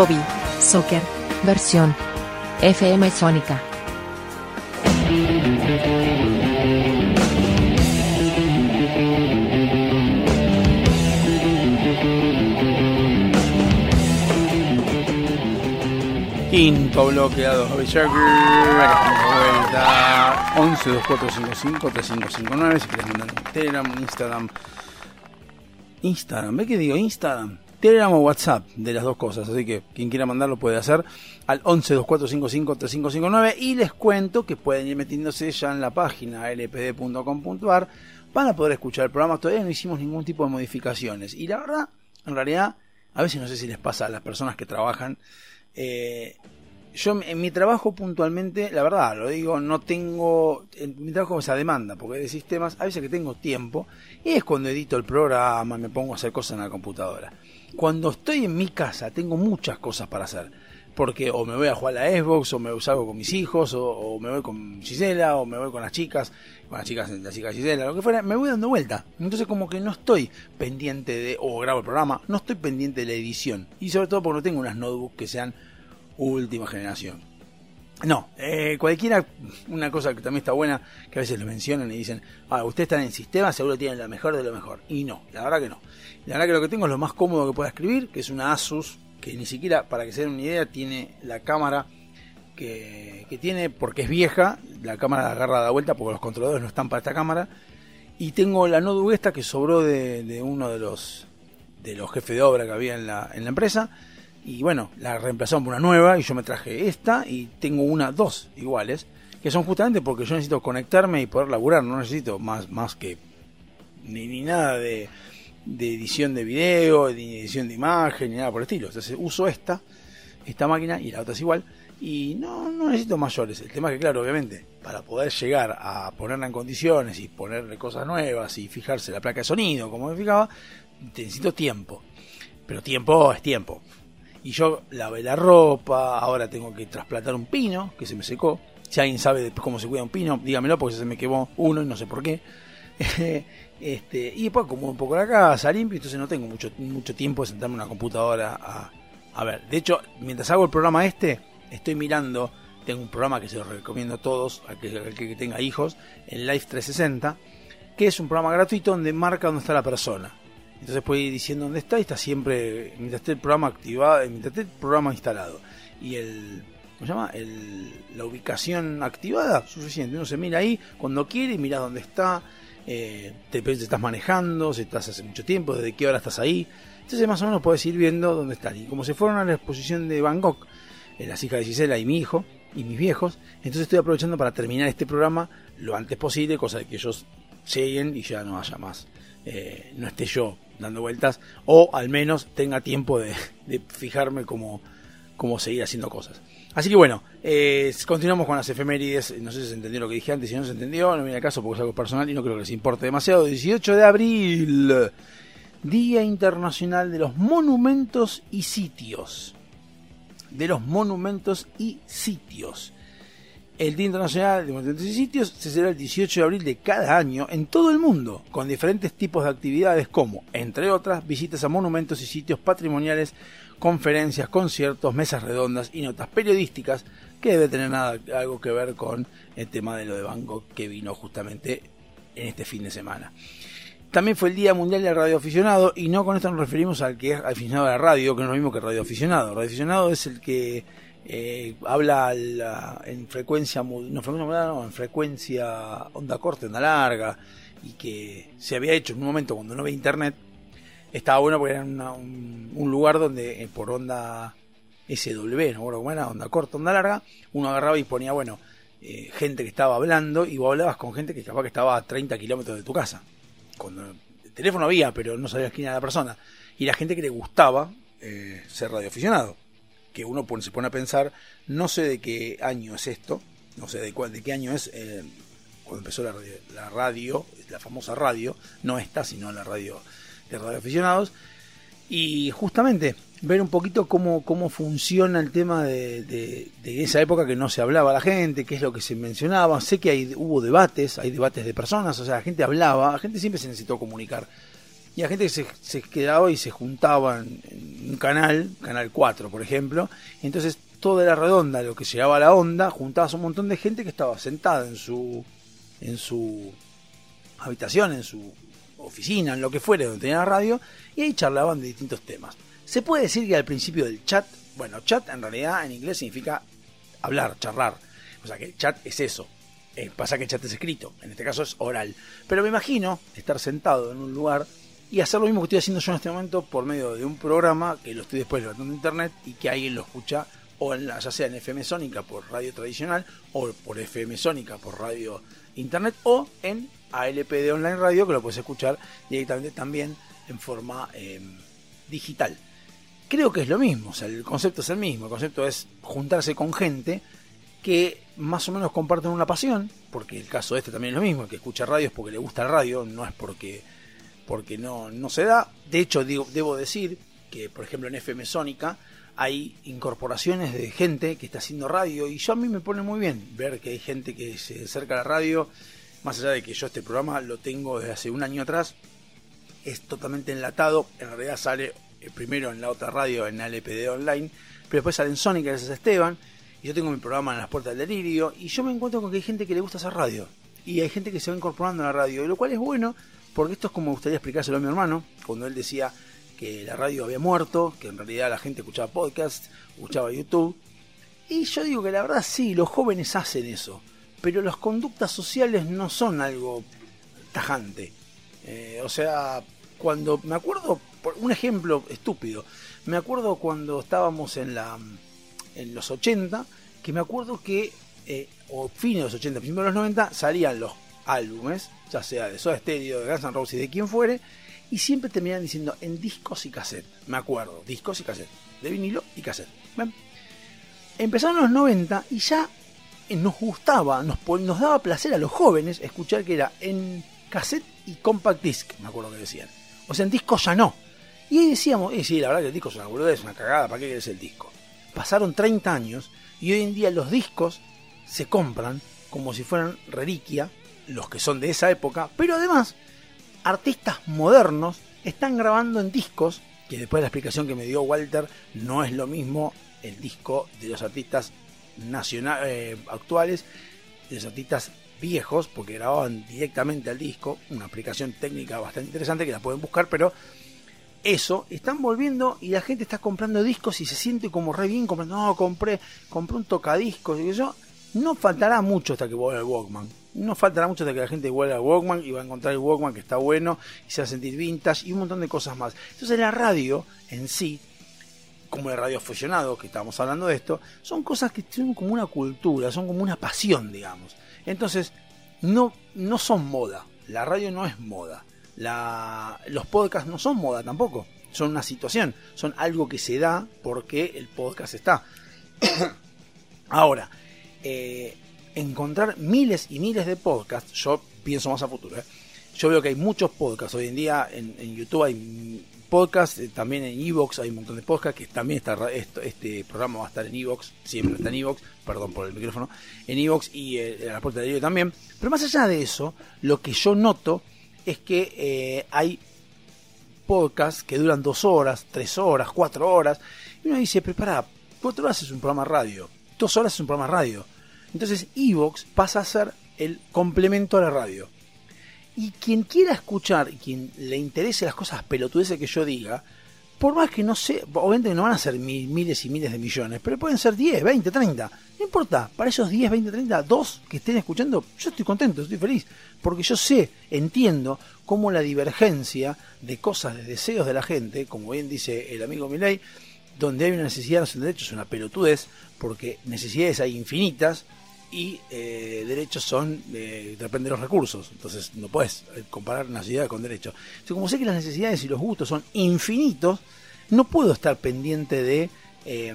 Hobby, soccer, versión. FM Sónica. Quinto bloqueado Hobby de vuelta. 11 2455 3559. Si quieres mandar Telegram, Instagram. Instagram, ¿ve que digo? Instagram. Telegram o WhatsApp, de las dos cosas. Así que quien quiera mandarlo puede hacer al 11 2455 3559. Y les cuento que pueden ir metiéndose ya en la página lpd.com.ar para poder escuchar el programa. Todavía no hicimos ningún tipo de modificaciones. Y la verdad, en realidad, a veces no sé si les pasa a las personas que trabajan. Eh, yo en mi trabajo puntualmente, la verdad, lo digo, no tengo, en mi trabajo esa demanda, porque de sistemas, a veces que tengo tiempo, y es cuando edito el programa, me pongo a hacer cosas en la computadora. Cuando estoy en mi casa, tengo muchas cosas para hacer, porque o me voy a jugar a la Xbox, o me salgo con mis hijos, o, o me voy con Gisela, o me voy con las chicas, con las chicas, las chicas Gisela, lo que fuera, me voy dando vuelta. Entonces como que no estoy pendiente de, o grabo el programa, no estoy pendiente de la edición, y sobre todo porque no tengo unas notebooks que sean última generación. No, eh, cualquiera, una cosa que también está buena, que a veces lo mencionan y dicen, ah, ustedes están en sistema, seguro tienen la mejor de lo mejor. Y no, la verdad que no. La verdad que lo que tengo es lo más cómodo que pueda escribir, que es una Asus, que ni siquiera, para que se den una idea, tiene la cámara que, que tiene, porque es vieja, la cámara la agarra da vuelta porque los controladores no están para esta cámara. Y tengo la notebook esta que sobró de, de uno de los, de los jefes de obra que había en la, en la empresa y bueno, la reemplazaron por una nueva y yo me traje esta y tengo una, dos iguales, que son justamente porque yo necesito conectarme y poder laburar, no necesito más, más que ni, ni nada de, de edición de video, ni edición de imagen, ni nada por el estilo. Entonces uso esta, esta máquina y la otra es igual y no, no necesito mayores. El tema es que claro, obviamente, para poder llegar a ponerla en condiciones y ponerle cosas nuevas y fijarse la placa de sonido, como me fijaba, necesito tiempo. Pero tiempo es tiempo y yo lavé la ropa, ahora tengo que trasplantar un pino que se me secó. Si alguien sabe de cómo se cuida un pino, dígamelo porque se me quemó uno y no sé por qué. este, y después como un poco la casa, limpio, entonces no tengo mucho, mucho tiempo de sentarme en una computadora a, a ver. De hecho, mientras hago el programa este, estoy mirando, tengo un programa que se lo recomiendo a todos, al que, tenga hijos, el Life 360, que es un programa gratuito donde marca dónde está la persona. Entonces puede ir diciendo dónde está y está siempre, mientras esté el programa activado, mientras esté el programa instalado y el, ¿cómo se llama? El, la ubicación activada, suficiente. Uno se mira ahí cuando quiere y mira dónde está, eh, te te estás manejando, si estás hace mucho tiempo, desde qué hora estás ahí. Entonces más o menos puedes ir viendo dónde están. Y como se fueron a la exposición de Bangkok, eh, las hijas de Gisela y mi hijo y mis viejos, entonces estoy aprovechando para terminar este programa lo antes posible, cosa de que ellos lleguen y ya no haya más, eh, no esté yo dando vueltas, o al menos tenga tiempo de, de fijarme cómo, cómo seguir haciendo cosas. Así que bueno, eh, continuamos con las efemérides. No sé si se entendió lo que dije antes, si no se entendió, no viene al caso porque es algo personal y no creo que les importe demasiado. 18 de abril, Día Internacional de los Monumentos y Sitios. De los Monumentos y Sitios. El Día Internacional de Monumentos y Sitios se celebra el 18 de abril de cada año en todo el mundo, con diferentes tipos de actividades como, entre otras, visitas a monumentos y sitios patrimoniales, conferencias, conciertos, mesas redondas y notas periodísticas que debe tener algo que ver con el tema de lo de Bangkok que vino justamente en este fin de semana. También fue el Día Mundial del Radioaficionado y no con esto nos referimos al que es aficionado a la radio, que no es lo mismo que radioaficionado. Radioaficionado es el que eh, habla la, en frecuencia no, frecuencia no, en frecuencia onda corta, onda larga y que se había hecho en un momento cuando no había internet estaba bueno porque era una- un, lugar donde eh, por onda SW, no cómo era, onda corta, onda larga, uno agarraba y ponía, bueno, eh, gente que estaba hablando y vos hablabas con gente que capaz que estaba a 30 kilómetros de tu casa. Cuando el teléfono había, pero no sabías quién era la persona. Y la gente que le gustaba eh, ser radioaficionado. Que uno se pone a pensar, no sé de qué año es esto, no sé de, cuál, de qué año es eh, cuando empezó la radio, la radio, la famosa radio, no esta, sino la radio de radioaficionados. Y justamente ver un poquito cómo, cómo funciona el tema de, de- esa época que no se hablaba a la gente, qué es lo que se mencionaba. Sé que hay, hubo debates, hay debates de personas, o sea, la gente hablaba, la gente siempre se necesitó comunicar. Y la gente se, se quedaba y se juntaba en, un canal, Canal 4 por ejemplo, entonces toda era redonda, lo que llegaba a la onda, juntabas un montón de gente que estaba sentada en su, en su habitación, en su oficina, en lo que fuera donde tenía la radio, y ahí charlaban de distintos temas. Se puede decir que al principio del chat, bueno, chat en realidad en inglés significa hablar, charlar. O sea que el chat es eso. Eh, pasa que el chat es escrito, en este caso es oral. Pero me imagino estar sentado en un lugar y hacer lo mismo que estoy haciendo yo en este momento por medio de un programa que lo estoy después levantando en internet y que alguien lo escucha o en la- ya sea en FM Sónica por radio tradicional o por FM Sónica por radio internet o en ALPD Online Radio que lo puedes escuchar directamente también en forma eh, digital. Creo que es lo mismo, el concepto es el mismo, el concepto es juntarse con gente que más o menos comparten una pasión, porque el caso este también es lo mismo, el que escucha radio es porque le gusta la radio, no es porque, porque no, no se da. De hecho, digo, debo decir que, por ejemplo, en FM Sónica hay incorporaciones de gente que está haciendo radio y yo a mí me pone muy bien ver que hay gente que se acerca a la radio, más allá de que yo este programa lo tengo desde hace un año atrás, es totalmente enlatado, en realidad sale eh, primero en la otra radio, en LPD Online, pero después sale en Sónica, gracias a Esteban, y yo tengo mi programa en las puertas del delirio, y yo me encuentro con que hay gente que le gusta hacer radio, y hay gente que se va incorporando a la radio, y lo cual es bueno, porque esto es como me gustaría explicárselo a mi hermano, cuando él decía que la radio había muerto, que en realidad la gente escuchaba podcast, escuchaba YouTube, y yo digo que la verdad sí, los jóvenes hacen eso, pero las conductas sociales no son algo tajante. Eh, o sea, cuando me acuerdo, por un ejemplo estúpido, me acuerdo cuando estábamos en la en los 80, que me acuerdo que, eh, o fines de los 80, principios de los 90, salían los álbumes, ya sea de Soda Stereo, de Guns N' Roses, de quien fuere, y siempre terminaban diciendo en discos y cassette. Me acuerdo, discos y cassette, de vinilo y cassette. ¿Ven? Empezaron los 90 y ya nos gustaba, nos, pon- nos daba placer a los jóvenes escuchar que era en cassette y compact disc, me acuerdo que decían. O sea, en disco ya no. Y ahí decíamos, eh, sí, la verdad que el disco es una boludez, es una cagada, ¿para qué querés el disco? Pasaron 30 años y hoy en día los discos se compran como si fueran reliquia, los que son de esa época, pero además artistas modernos están grabando en discos, que después de la explicación que me dio Walter, no es lo mismo el disco de los artistas nacional, eh, actuales, de los artistas viejos, porque grababan directamente al disco, una aplicación técnica bastante interesante que la pueden buscar, pero eso, están volviendo y la gente está comprando discos y se siente como re bien comprando, no, compré, compré un tocadiscos y yo, no faltará mucho hasta que vuelva el Walkman. No faltará mucho hasta que la gente vuelva al Walkman y va a encontrar el Walkman que está bueno y se va a sentir vintage y un montón de cosas más. Entonces la radio en sí, como el radio aficionado, que estamos hablando de esto, son cosas que tienen como una cultura, son como una pasión, digamos. Entonces, no, no son moda. La radio no es moda. La, los podcasts no son moda tampoco. Son una situación. Son algo que se da porque el podcast está. Ahora, eh, encontrar miles y miles de podcasts, yo pienso más a futuro. ¿eh? Yo veo que hay muchos podcasts. Hoy en día en, en YouTube hay podcasts, eh, también en Evox hay un montón de podcasts, que también está este programa va a estar en Evox, siempre está en Evox, perdón por el micrófono, en Evox y eh, en la puerta de video también. Pero más allá de eso, lo que yo noto es que eh, hay podcasts que duran dos horas, tres horas, cuatro horas, y uno dice, pero pará, cuatro horas es un programa radio, dos horas es un programa radio. Entonces Evox pasa a ser el complemento a la radio. Y quien quiera escuchar y quien le interese las cosas pelotudeces que yo diga, por más que no sé, obviamente no van a ser mil- miles y miles de millones, pero pueden ser 10, 20, 30. No importa, para esos 10, 20, 30, dos que estén escuchando, yo estoy contento, estoy feliz, porque yo sé, entiendo cómo la divergencia de cosas, de deseos de la gente, como bien dice el amigo Milei, donde hay una necesidad, no es un derecho, es una pelotudez, porque necesidades hay infinitas y eh, derechos son, eh, depende de los recursos, entonces no puedes eh, comparar necesidades con derechos. Como sé que las necesidades y los gustos son infinitos, no puedo estar pendiente de, eh,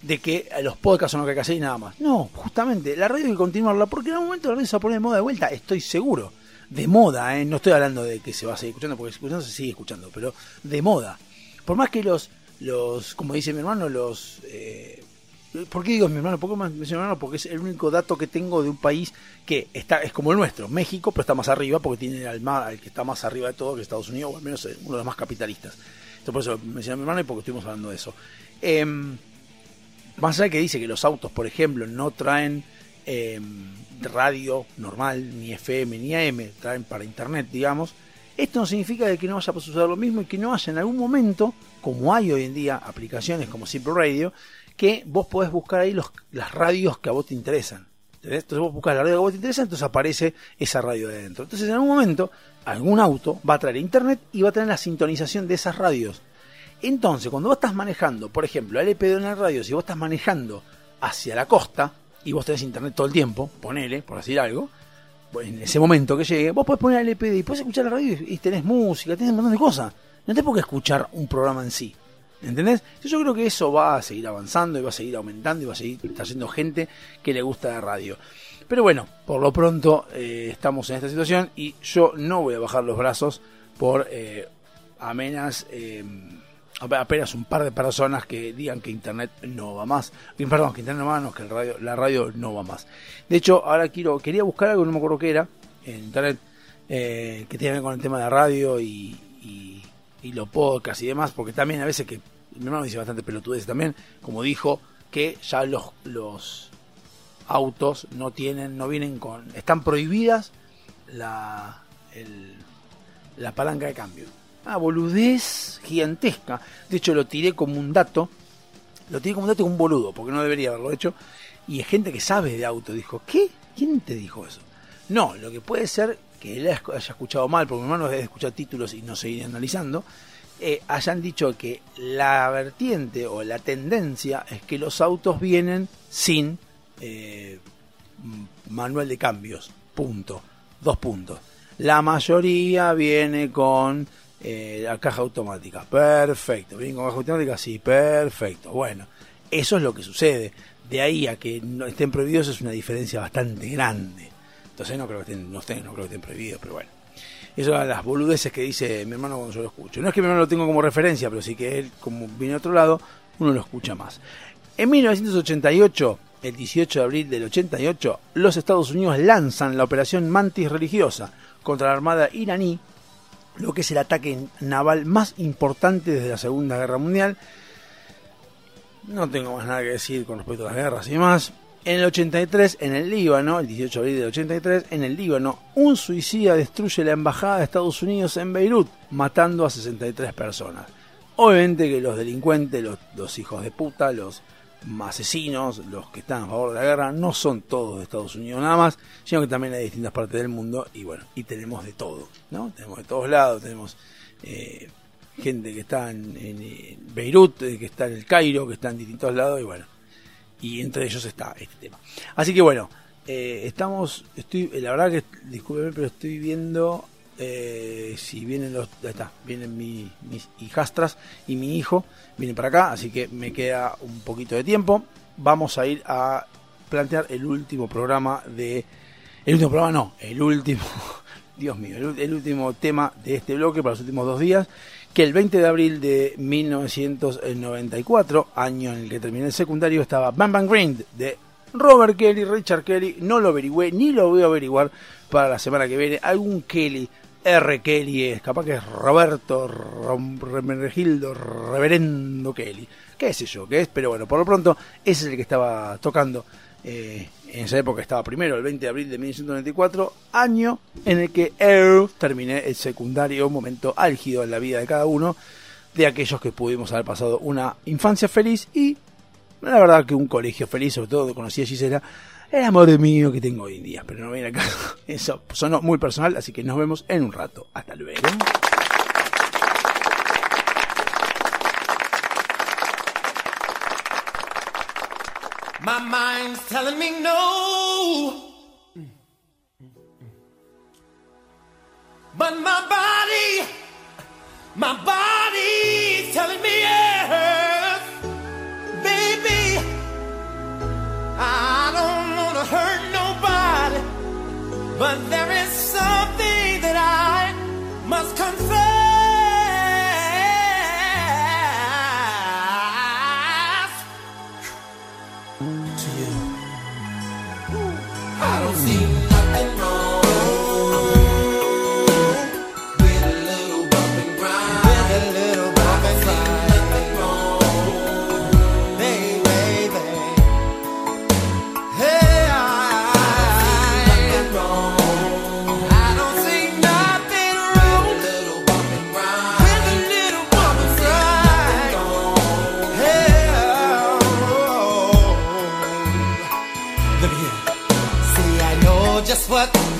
de que los podcasts son lo que hay que hacer y nada más. No, justamente, la radio hay que continuarla, porque en algún momento la radio se va a poner de moda de vuelta, estoy seguro. De moda, no estoy hablando de que se va a seguir escuchando, porque escuchando se sigue escuchando, pero de moda. Por más que los, los como dice mi hermano, los... ¿Por qué digo mi hermano? ¿Por qué menciono mi hermano? Porque es el único dato que tengo de un país que está es como el nuestro, México, pero está más arriba porque tiene al, al que está más arriba de todo, que es Estados Unidos, o al menos eh, uno de los más capitalistas. Entonces por eso mencioné a mi hermano y porque estuvimos hablando de eso. Em, más allá de que dice que los autos, por ejemplo, no traen em, radio normal, ni FM, ni AM, traen para internet, digamos, esto no significa que no vaya a suceder lo mismo y que no haya en algún momento, como hay hoy en día aplicaciones como Simple Radio, que vos podés buscar ahí los, las radios que a vos te interesan. Entonces vos buscas la radio que a vos te interesa, entonces aparece esa radio de adentro. Entonces en algún momento, algún auto va a traer internet y va a tener la sintonización de esas radios. Entonces, cuando vos estás manejando, por ejemplo, LP en el radio, si vos estás manejando hacia la costa y vos tenés internet todo el tiempo, ponele, por decir algo, en ese momento que llegue, vos podés poner el LPD y podés escuchar la radio y tenés música, tenés un montón de cosas. No tenés por qué escuchar un programa en sí. ¿Entendés? Yo creo que eso va a seguir avanzando y va a seguir aumentando y va a seguir trayendo gente que le gusta la radio. Pero bueno, por lo pronto eh, estamos en esta situación y yo no voy a bajar los brazos por eh, amenas, eh, apenas un par de personas que digan que Internet no va más. Perdón, que Internet no va más, que el radio, la radio no va más. De hecho, ahora quiero quería buscar algo, no me acuerdo qué era, en Internet, eh, que tiene que ver con el tema de la radio y, y, los podcasts y demás, porque también a veces que mi hermano dice bastante pelotudeces también, como dijo, que ya los, los autos no tienen, no vienen con, están prohibidas la, el- la palanca de cambio. Ah, boludez gigantesca. De hecho, lo tiré como un dato. Lo tiré como un dato como un boludo, porque no debería haberlo hecho. Y hay gente que sabe de auto. Dijo, ¿qué? ¿Quién te dijo eso? No, lo que puede ser que él haya escuchado mal, porque mi hermano debe escuchar títulos y no seguir analizando, eh, hayan dicho que la vertiente o la tendencia es que los autos vienen sin eh, manual de cambios. Punto. Dos puntos. La mayoría viene con eh, la caja automática. Perfecto. ¿Viene con caja automática? Sí, perfecto. Bueno, eso es lo que sucede. De ahí a que no estén prohibidos es una diferencia bastante grande. Entonces no creo que estén, no, estén, no creo que estén prohibidos, pero bueno. Eso las boludeces que dice mi hermano cuando yo lo escucho. No es que mi hermano lo tengo como referencia, pero sí que él, como viene de otro lado, uno lo escucha más. En 1988, el 18 de abril del 88, los Estados Unidos lanzan la operación Mantis religiosa contra la armada iraní, lo que es el ataque naval más importante desde la Segunda Guerra Mundial. No tengo más nada que decir con respecto a las guerras y demás. En el 83, en el Líbano, el 18 de abril del 83, en el Líbano, un suicida destruye la embajada de Estados Unidos en Beirut, matando a 63 personas. Obviamente que los delincuentes, los, hijos de puta, los asesinos, los que están a favor de la guerra, no son todos de Estados Unidos nada más, sino que también hay distintas partes del mundo y bueno, y tenemos de todo, ¿no? Tenemos de todos lados, tenemos eh, gente que está en, en, Beirut, eh, que está en el Cairo, que está en distintos lados y bueno, y entre ellos está este tema. Así que bueno, eh, estamos, estoy, la verdad que, discúlpeme, pero estoy viendo eh, si vienen los, está, vienen mi- mis hijastras y mi hijo, vienen para acá, así que me queda un poquito de tiempo. Vamos a ir a plantear el último programa de, el último programa no, el último, Dios mío, el último tema de este bloque para los últimos dos días, que el 20 de abril de 1994, año en el que terminé el secundario, estaba Bang Bang Green de Robert Kelly, Richard Kelly, no lo averigüé ni lo voy a averiguar para la semana que viene. Algún Kelly, R. Kelly es, capaz que es Roberto Rom- Remenegildo Reverendo Kelly, qué sé yo qué es, pero bueno, por lo pronto ese es el que estaba tocando. eh, en esa época estaba primero, el 20 de abril de 1994, año en el que Earl terminé el secundario, un momento álgido en la vida de cada uno, de aquellos que pudimos haber pasado una infancia feliz y la verdad que un colegio feliz, sobre todo conocí a Gisela, el amor mío que tengo hoy en día, pero no viene acá. Eso sonó muy personal, así que nos vemos en un rato. Hasta luego. My mind's telling me no. But my body, my body's telling me yes. Baby, I don't want to hurt nobody. But there is something that I must confess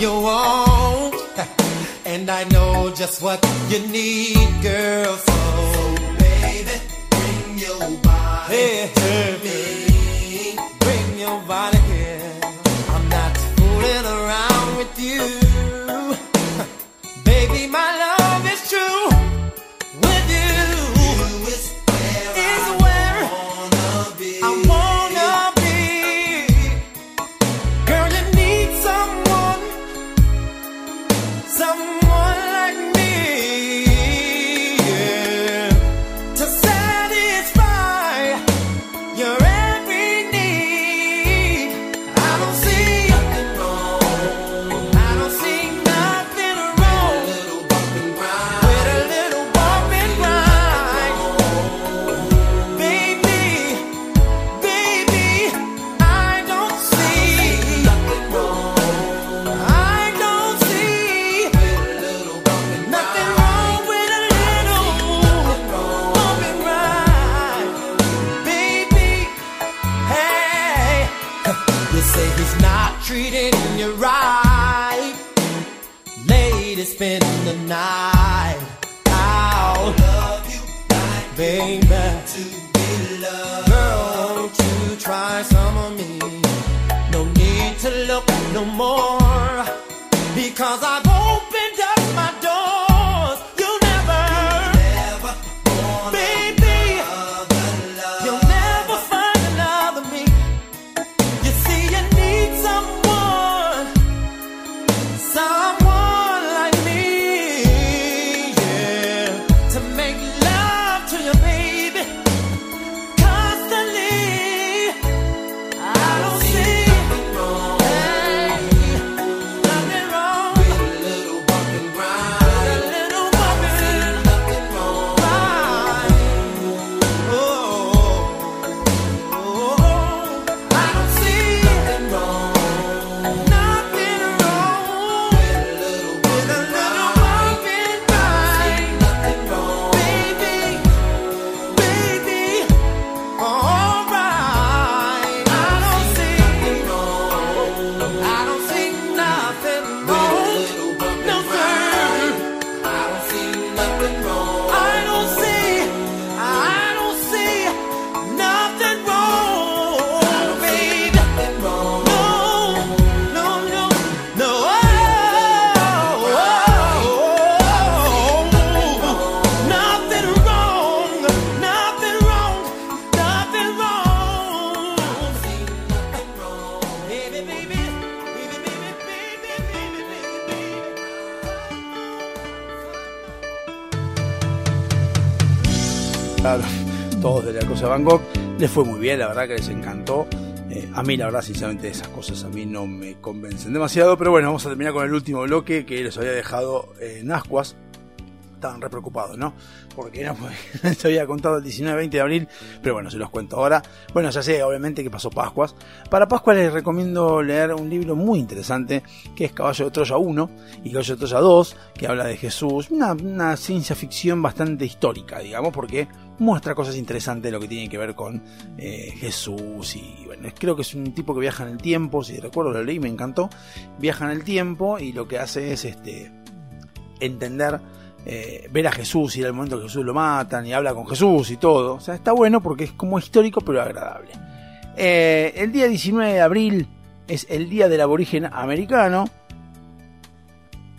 you want, and I know just what you need, girl. So, baby, bring your body to me. Bring your body here. I'm not fooling around with you, baby. My love Lady, spend the night out. Baby, to be loved. Girl, won't you try some of me? No need to look no more. Because I've opened Les fue muy bien, la verdad que les encantó. Eh, a mí, la verdad, sinceramente, esas cosas a mí no me convencen demasiado. Pero bueno, vamos a terminar con el último bloque que les había dejado en Ascuas. estaban re preocupados, ¿no? Porque no se había contado el 19-20 de abril, pero bueno, se los cuento ahora. Bueno, ya sé, obviamente, que pasó Pascuas. Para Pascua les recomiendo leer un libro muy interesante, que es Caballo de Troya 1 y Caballo de Troya 2, que habla de Jesús. Una, una ciencia ficción bastante histórica, digamos, porque muestra cosas interesantes de lo que tiene que ver con eh, Jesús y bueno, creo que es un tipo que viaja en el tiempo, si recuerdo lo leí, me encantó, viaja en el tiempo y lo que hace es este entender, eh, ver a Jesús y el momento que Jesús lo matan y habla con Jesús y todo, o sea, está bueno porque es como histórico pero agradable. Eh, el día 19 de abril es el día del aborigen americano,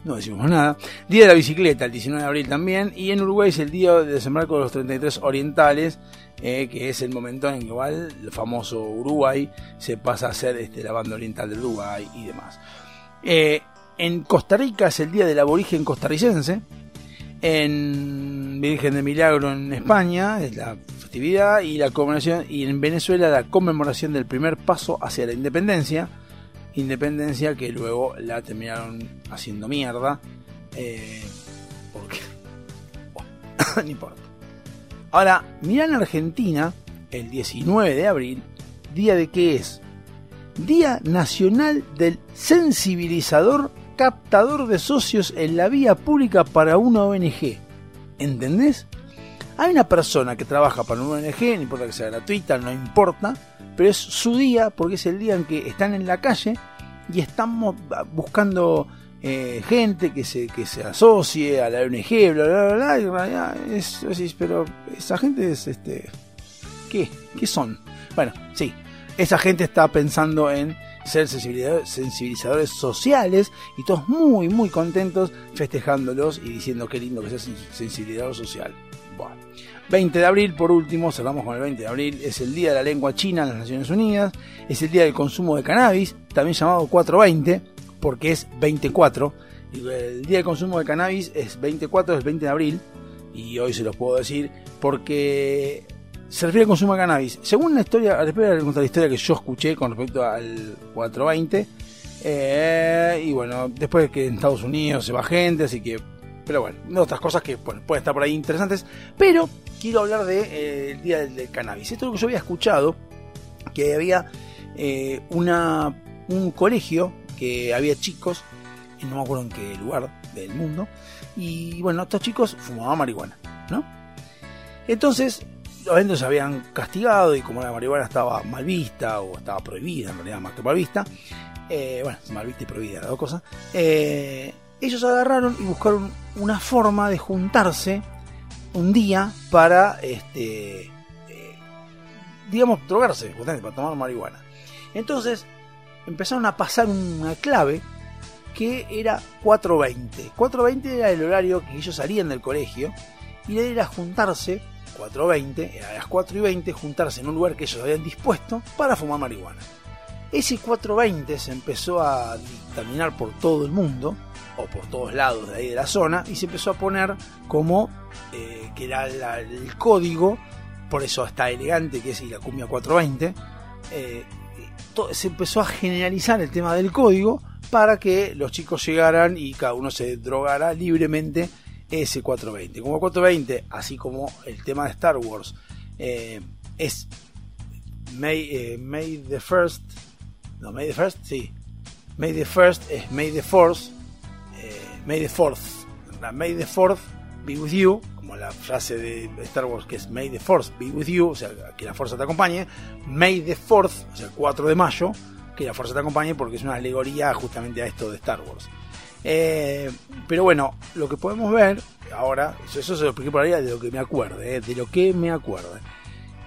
no decimos nada. Día de la bicicleta, el 19 de abril también. Y en Uruguay es el día de desembarco de los 33 orientales, eh, que es el momento en que igual el famoso Uruguay se pasa a ser este, la banda oriental del Uruguay y demás. Eh, en Costa Rica es el día del aborigen costarricense. En Virgen de Milagro en España es la festividad y la conmemoración y en Venezuela la conmemoración del primer paso hacia la independencia independencia que luego la terminaron haciendo mierda. Eh, porque. Bueno, no importa. Ahora, mirá en Argentina, el 19 de abril, día de qué es? Día Nacional del Sensibilizador Captador de Socios en la Vía Pública para una ONG. ¿Entendés? Hay una persona que trabaja para una ONG, no importa que sea gratuita, no importa, pero es su día porque es el día en que están en la calle y estamos buscando eh, gente que se, que se asocie a la ONG, bla, bla, bla, bla, y en realidad es, es- pero esa gente es, este, ¿qué? ¿Qué son? Bueno, sí, esa gente está pensando en ser sensibilizador- sensibilizadores sociales y todos muy, muy contentos festejándolos y diciendo qué lindo que sea sen- sensibilizador social. Bueno. 20 de abril, por último, cerramos con el 20 de abril, es el Día de la Lengua China en las Naciones Unidas, es el Día del Consumo de Cannabis, también llamado 420, porque es 24, y el Día del Consumo de Cannabis es 24, es el 20 de abril, y hoy se los puedo decir, porque se refiere al consumo de cannabis. Según la historia, después voy a contar la historia que yo escuché con respecto al 420, eh, y bueno, después de que en Estados Unidos se va gente, así que pero bueno, otras cosas que pueden estar por ahí interesantes. Pero quiero hablar del eh, el día del, del cannabis. Esto es lo que yo había escuchado, que había eh, una, un colegio, que había chicos, no me acuerdo en qué lugar del mundo, y bueno, estos chicos fumaban marihuana, ¿no? Entonces, obviamente se habían castigado y como la marihuana estaba mal vista o estaba prohibida, en realidad más que mal vista, eh, bueno, mal vista y prohibida, las dos cosas, ellos agarraron y buscaron una forma de juntarse un día para, este, eh, digamos, drogarse, para tomar marihuana. Entonces empezaron a pasar una clave que era 4.20. 4.20 era el horario que ellos salían del colegio y la idea era juntarse, 4.20, era a las 4 y 20, juntarse en un lugar que ellos habían dispuesto para fumar marihuana. Ese 420 se empezó a dictaminar por todo el mundo, o por todos lados de ahí de la zona, y se empezó a poner como eh, que era el código, por eso está elegante que es la cumbia 420, eh, se empezó a generalizar el tema del código para que los chicos llegaran y cada uno se drogara libremente ese 420. Como 420, así como el tema de Star Wars, eh, es May, the First, no, May the First, sí, May the First es May the Force, May the Fourth, la May the Fourth be with you, como la frase de Star Wars que es May the Force be with you, o sea, que la fuerza te acompañe, May the Fourth, o sea, el 4 de mayo, que la fuerza te acompañe porque es una alegoría justamente a esto de Star Wars. Eh, pero bueno, lo que podemos ver ahora, eso, eso se lo expliqué por ahí de lo que me acuerde, eh, de lo que me acuerde.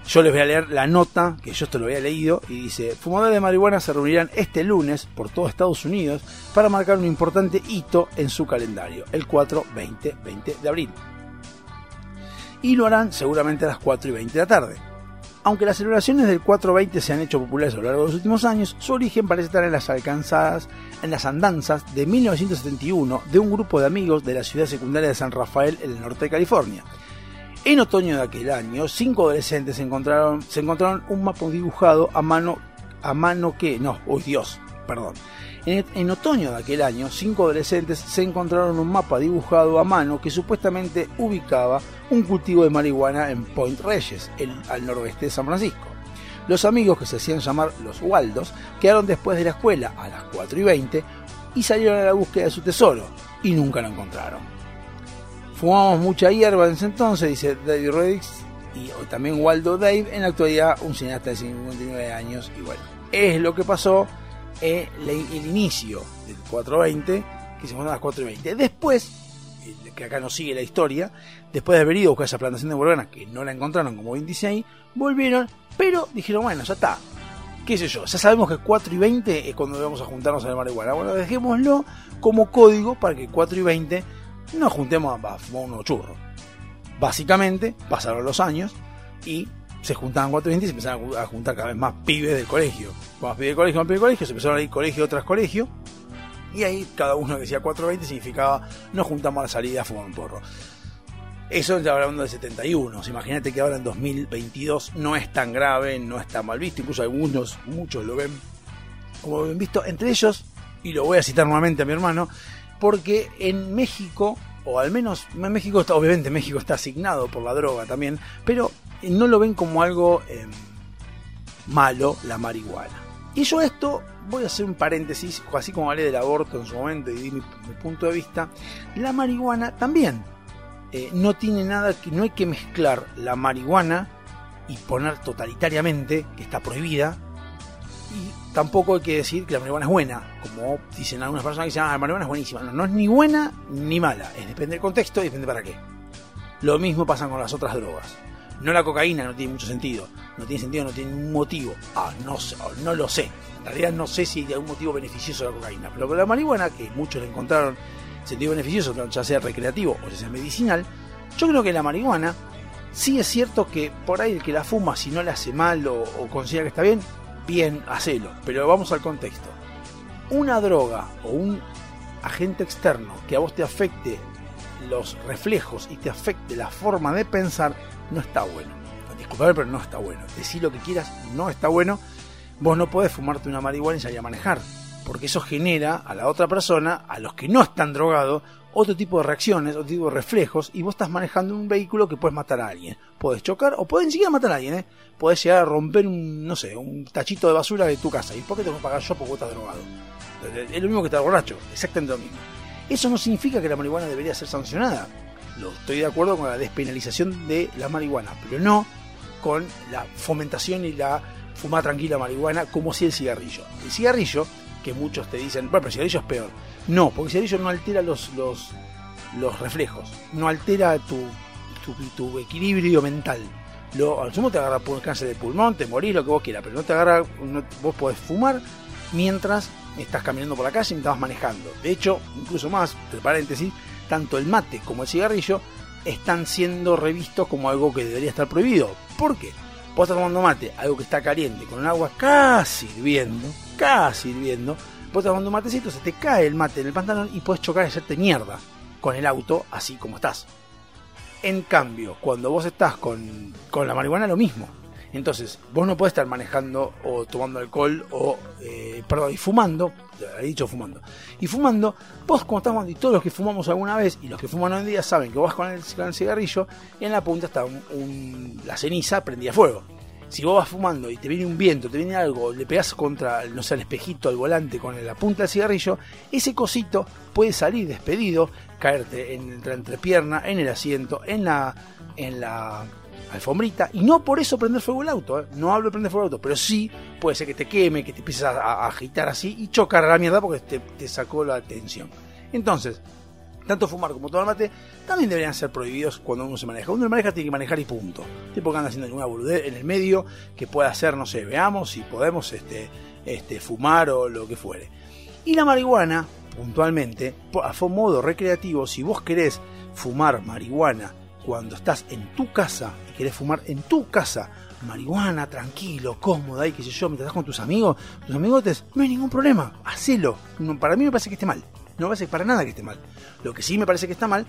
Yo les voy a leer la nota, que yo esto lo había leído, y dice, fumadores de marihuana se reunirán este lunes por todo Estados Unidos para marcar un importante hito en su calendario, el 4-20-20 de abril. Y lo harán seguramente a las 4 y 20 de la tarde. Aunque las celebraciones del 420 se han hecho populares a lo largo de los últimos años, su origen parece estar en las alcanzadas, en las andanzas de 1971 de un grupo de amigos de la ciudad secundaria de San Rafael en el norte de California. En otoño de aquel año, cinco adolescentes se encontraron un mapa dibujado a mano, a mano que, no, uy Dios, Perdón. En, otoño de aquel año, cinco adolescentes se encontraron un mapa dibujado a mano que supuestamente ubicaba un cultivo de marihuana en Point Reyes, al noroeste de San Francisco. Los amigos que se hacían llamar los Waldos quedaron después de la escuela a las 4 y 20 y salieron a la búsqueda de su tesoro y nunca lo encontraron. Fumamos mucha hierba en ese entonces, dice David Redix, y también Waldo Dave, en la actualidad un cineasta de 59 años, y bueno, es lo que pasó en el inicio del 420, que se encontró a las 420. Después, eh, que acá no sigue la historia, después de haber ido a buscar esa plantación de boliviana, que no la encontraron como bien dice ahí, volvieron, pero dijeron, bueno, ya está, qué sé yo, ya sabemos que 4 y 20 es cuando vamos a juntarnos a la marihuana. Bueno, dejémoslo como código para que 4 y 20 nos juntemos a, fumar unos churros. Básicamente, pasaron los años y se juntaban 4 y 20 y se empezaron a juntar cada vez más pibes del colegio. Más pibes del colegio, más pibes del colegio, se empezaron a ir colegio tras colegio. Y ahí cada uno que decía 420 significaba nos juntamos a la salida a fumar un porro. Eso ya hablando de 71. O sea, Imagínate que ahora en 2022 no es tan grave, no está mal visto. Incluso algunos, muchos lo ven como bien visto. Entre ellos, y lo voy a citar nuevamente a mi hermano, porque en México, o al menos en México, obviamente México está asignado por la droga también, pero no lo ven como algo eh, malo la marihuana. Y yo esto voy a hacer un paréntesis, así como hablé del aborto en su momento y di mi, mi punto de vista, la marihuana también eh, no tiene nada que, no hay que mezclar la marihuana y poner totalitariamente que está prohibida y tampoco hay que decir que la marihuana es buena, como dicen algunas personas que dicen, ah, la marihuana es buenísima. No, no es ni buena ni mala, es depende del contexto y depende para qué. Lo mismo pasa con las otras drogas. No la cocaína no tiene mucho sentido, no tiene sentido, no tiene ningún motivo. Ah, no, no lo sé. En realidad no sé si hay algún motivo beneficioso la cocaína, pero la marihuana, que muchos le encontraron sentido beneficioso, ya sea recreativo o ya sea medicinal, yo creo que la marihuana sí es cierto que por ahí el que la fuma, si no le hace mal o considera que está bien, bien, hacelo. Pero vamos al contexto. Una droga o un agente externo que a vos te afecte los reflejos y te afecte la forma de pensar, no está bueno. Disculpame, pero no está bueno. Decir lo que quieras, no está bueno. Vos no podés fumarte una marihuana y salir a manejar. Porque eso genera a la otra persona, a los que no están drogados, otro tipo de reacciones, otro tipo de reflejos, y vos estás manejando un vehículo que puedes matar a alguien. Podés chocar o podés ni siquiera matar a alguien, ¿eh? Podés llegar a romper un, no sé, un tachito de basura de tu casa. ¿Y por qué tengo que pagar yo porque vos estás drogado? Es lo mismo que estar borracho, exactamente lo mismo. Eso no significa que la marihuana debería ser sancionada. Lo estoy de acuerdo con la despenalización de la marihuana, pero no con la fomentación y la fumar tranquila marihuana como si el cigarrillo. El cigarrillo, que muchos te dicen, bueno, pero el cigarrillo es peor. No, porque el cigarrillo no altera los, los, los reflejos, no altera tu, tu, tu equilibrio mental. Lo, al sumo te agarra por cáncer de pulmón, te morís, lo que vos quieras, pero no te agarra, vos podés fumar mientras estás caminando por la calle y mientras vas manejando. De hecho, incluso más, entre paréntesis, tanto el mate como el cigarrillo están siendo revistos como algo que debería estar prohibido. ¿Por qué? Vos estás tomando mate, algo que está caliente, con el agua casi hirviendo, casi hirviendo, vos estás tomando un matecito, se te cae el mate en el pantalón y puedes chocar y hacerte mierda con el auto así como estás. En cambio, cuando vos estás con, con la marihuana, lo mismo. Entonces, vos no podés estar manejando o tomando alcohol o, eh, perdón, y fumando, he dicho fumando, y fumando, vos como estás y todos los que fumamos alguna vez, y los que fuman hoy en día saben que vos con el, con cigarrillo, en la punta está un- un- la ceniza prendida a fuego. Si vos vas fumando y te viene un viento, te viene algo, le pegás contra, no sé, el espejito, al volante con la punta del cigarrillo, ese cosito puede salir despedido, caerte en la entrepierna, en el asiento, en la, en la alfombrita, y no por eso prender fuego el auto, ¿eh? no hablo de prender fuego el auto, pero sí puede ser que te queme, que te empieces a, a agitar así y chocar a la mierda porque te, te sacó la atención. Entonces, tanto fumar como tomar mate también deberían ser prohibidos cuando uno se maneja. Uno maneja tiene que manejar y punto. Tipo que anda haciendo alguna boludez en el medio que pueda hacer, no sé, veamos si podemos este, este, fumar o lo que fuere. Y la marihuana, puntualmente, a modo recreativo, si vos querés fumar marihuana cuando estás en tu casa y querés fumar en tu casa marihuana, tranquilo, cómoda y qué sé yo, mientras estás con tus amigos, tus amigotes, no hay ningún problema, hacelo. Para mí me parece que esté mal. No me parece para nada que esté mal. Lo que sí me parece que está mal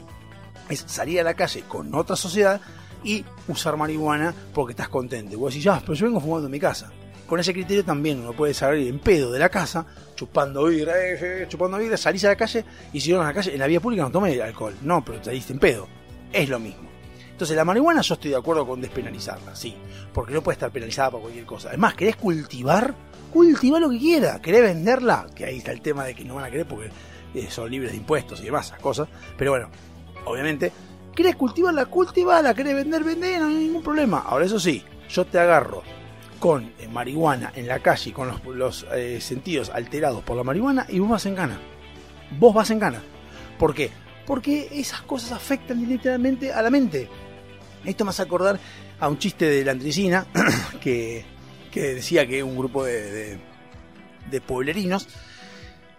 es salir a la calle con otra sociedad y usar marihuana porque estás contento. Y vos decís, ya, pero yo vengo fumando en mi casa. con ese criterio también uno puede salir en pedo de la casa, chupando birra, eh, eh, chupando birra, salís a la calle y si no en la calle, en la vía pública no tomé alcohol. No, pero saliste en pedo. Es lo mismo. Entonces la marihuana yo estoy de acuerdo con despenalizarla, sí. Porque no puede estar penalizada por cualquier cosa. Además, ¿querés cultivar? Cultiva lo que quiera. ¿Querés venderla? Que ahí está el tema de que no van a querer porque eh, son libres de impuestos y demás, esas cosas. Pero bueno, obviamente, ¿querés cultivarla? Cultivarla. ¿Querés vender? Vender, no hay ningún problema. Ahora, eso sí, yo te agarro con eh, marihuana en la calle, con los, eh, sentidos alterados por la marihuana y vos vas en gana. Vos vas en gana. ¿Por qué? Porque esas cosas afectan directamente a la mente. Esto me hace acordar a un chiste de la Andricina que, que decía que un grupo de, de pueblerinos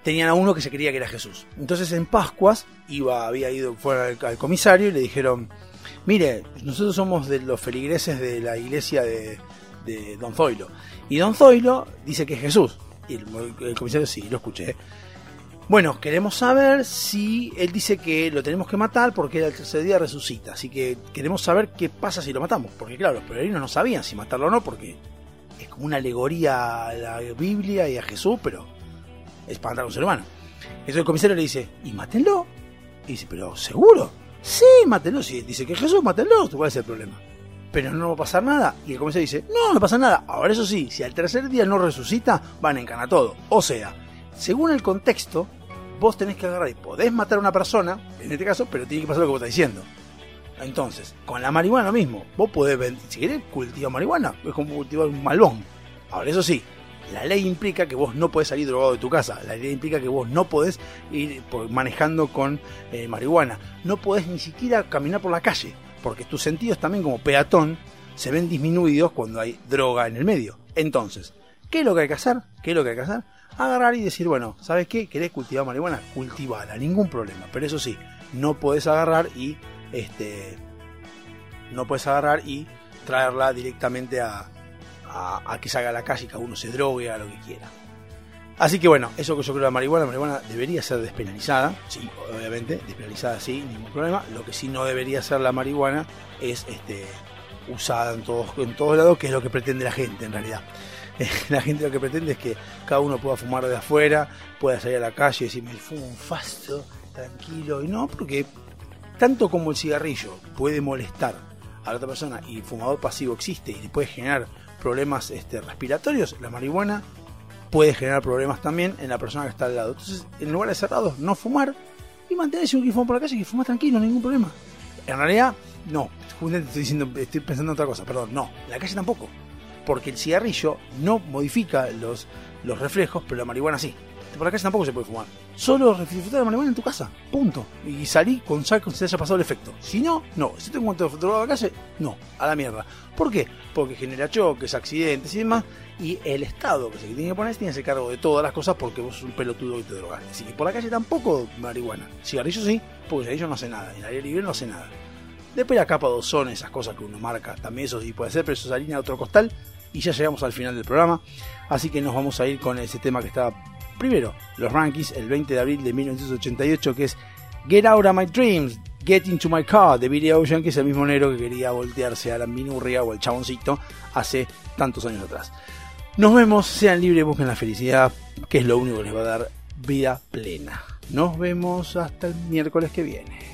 tenían a uno que se creía que era Jesús. Entonces en Pascuas iba, había ido fuera al, comisario y le dijeron, mire, nosotros somos de los feligreses de la iglesia de, Don Zoilo. Y Don Zoilo dice que es Jesús. Y el, el comisario sí, lo escuché. Bueno, queremos saber si él dice que lo tenemos que matar porque el tercer día resucita. Así que queremos saber qué pasa si lo matamos. Porque claro, los peregrinos no sabían si matarlo o no porque es como una alegoría a la Biblia y a Jesús, pero es para matar a un ser humano. Entonces el comisario le dice, ¿y mátenlo? Y dice, ¿pero seguro? Sí, mátenlo. Si dice que es Jesús, mátenlo. ¿Cuál es el problema? Pero no va a pasar nada. Y el comisario dice, no, no pasa nada. Ahora eso sí, si al tercer día no resucita, van a encanar todo. O sea, según el contexto, vos tenés que agarrar y podés matar a una persona, en este caso, pero tiene que pasar lo que vos estás diciendo. Entonces, con la marihuana lo mismo. Vos podés, si querés cultivar marihuana, es como cultivar un malbón. Ahora, eso sí, la ley implica que vos no podés salir drogado de tu casa. La ley implica que vos no podés ir manejando con eh, marihuana. No podés ni siquiera caminar por la calle, porque tus sentidos también como peatón se ven disminuidos cuando hay droga en el medio. Entonces, ¿qué es lo que hay que hacer? ¿Qué es lo que hay que hacer? Agarrar y decir, bueno, ¿sabes qué? ¿Querés cultivar marihuana? Cultivala, ningún problema. Pero eso sí, no podés agarrar y este no puedes agarrar y traerla directamente a, a, que salga a la calle y cada uno se drogue, a lo que quiera. Así que bueno, eso que yo creo de la marihuana, la marihuana debería ser despenalizada, sí, obviamente, despenalizada sí, ningún problema. Lo que sí no debería ser la marihuana es este usada en todos, en todos lados, que es lo que pretende la gente en realidad. La gente lo que pretende es que cada uno pueda fumar de afuera, pueda salir a la calle y decir, me fumo un fasto, tranquilo, y no, porque tanto como el cigarrillo puede molestar a la otra persona y el fumador pasivo existe y puede generar problemas este, respiratorios, la marihuana puede generar problemas también en la persona que está al lado. Entonces, en lugares cerrados, no fumar y mantenerse un grifón por la calle que fuma tranquilo, ningún problema. En realidad, no, justamente estoy diciendo, estoy pensando en otra cosa, perdón, no, en la calle tampoco. Porque el cigarrillo no modifica los, los reflejos, pero la marihuana sí. Por la calle tampoco se puede fumar. Solo disfrutar de marihuana en tu casa. Punto. Y salí con sal cuando se haya pasado el efecto. Si no, no. Si te encuentro drogado a la calle, no. A la mierda. ¿Por qué? Porque genera choques, accidentes y demás. Y el Estado que se tiene que poner tiene que hacer cargo de todas las cosas porque vos sos un pelotudo y te drogas. Así que por la calle tampoco marihuana. Cigarrillo sí, porque cigarrillo no hace nada. En el aire libre no hace nada. Después la capa de ozono, esas cosas que uno marca, también eso sí puede ser, pero eso es harina de otro costal. Y ya llegamos al final del programa. Así que nos vamos a ir con ese tema que está primero, los rankings, el 20 de abril de 1988, que es Get Out of My Dreams, Get Into My Car, de Billy Ocean, que es el mismo negro que quería voltearse a la minurria o el chaboncito hace tantos años atrás. Nos vemos, sean libres, busquen la felicidad, que es lo único que les va a dar vida plena. Nos vemos hasta el miércoles que viene.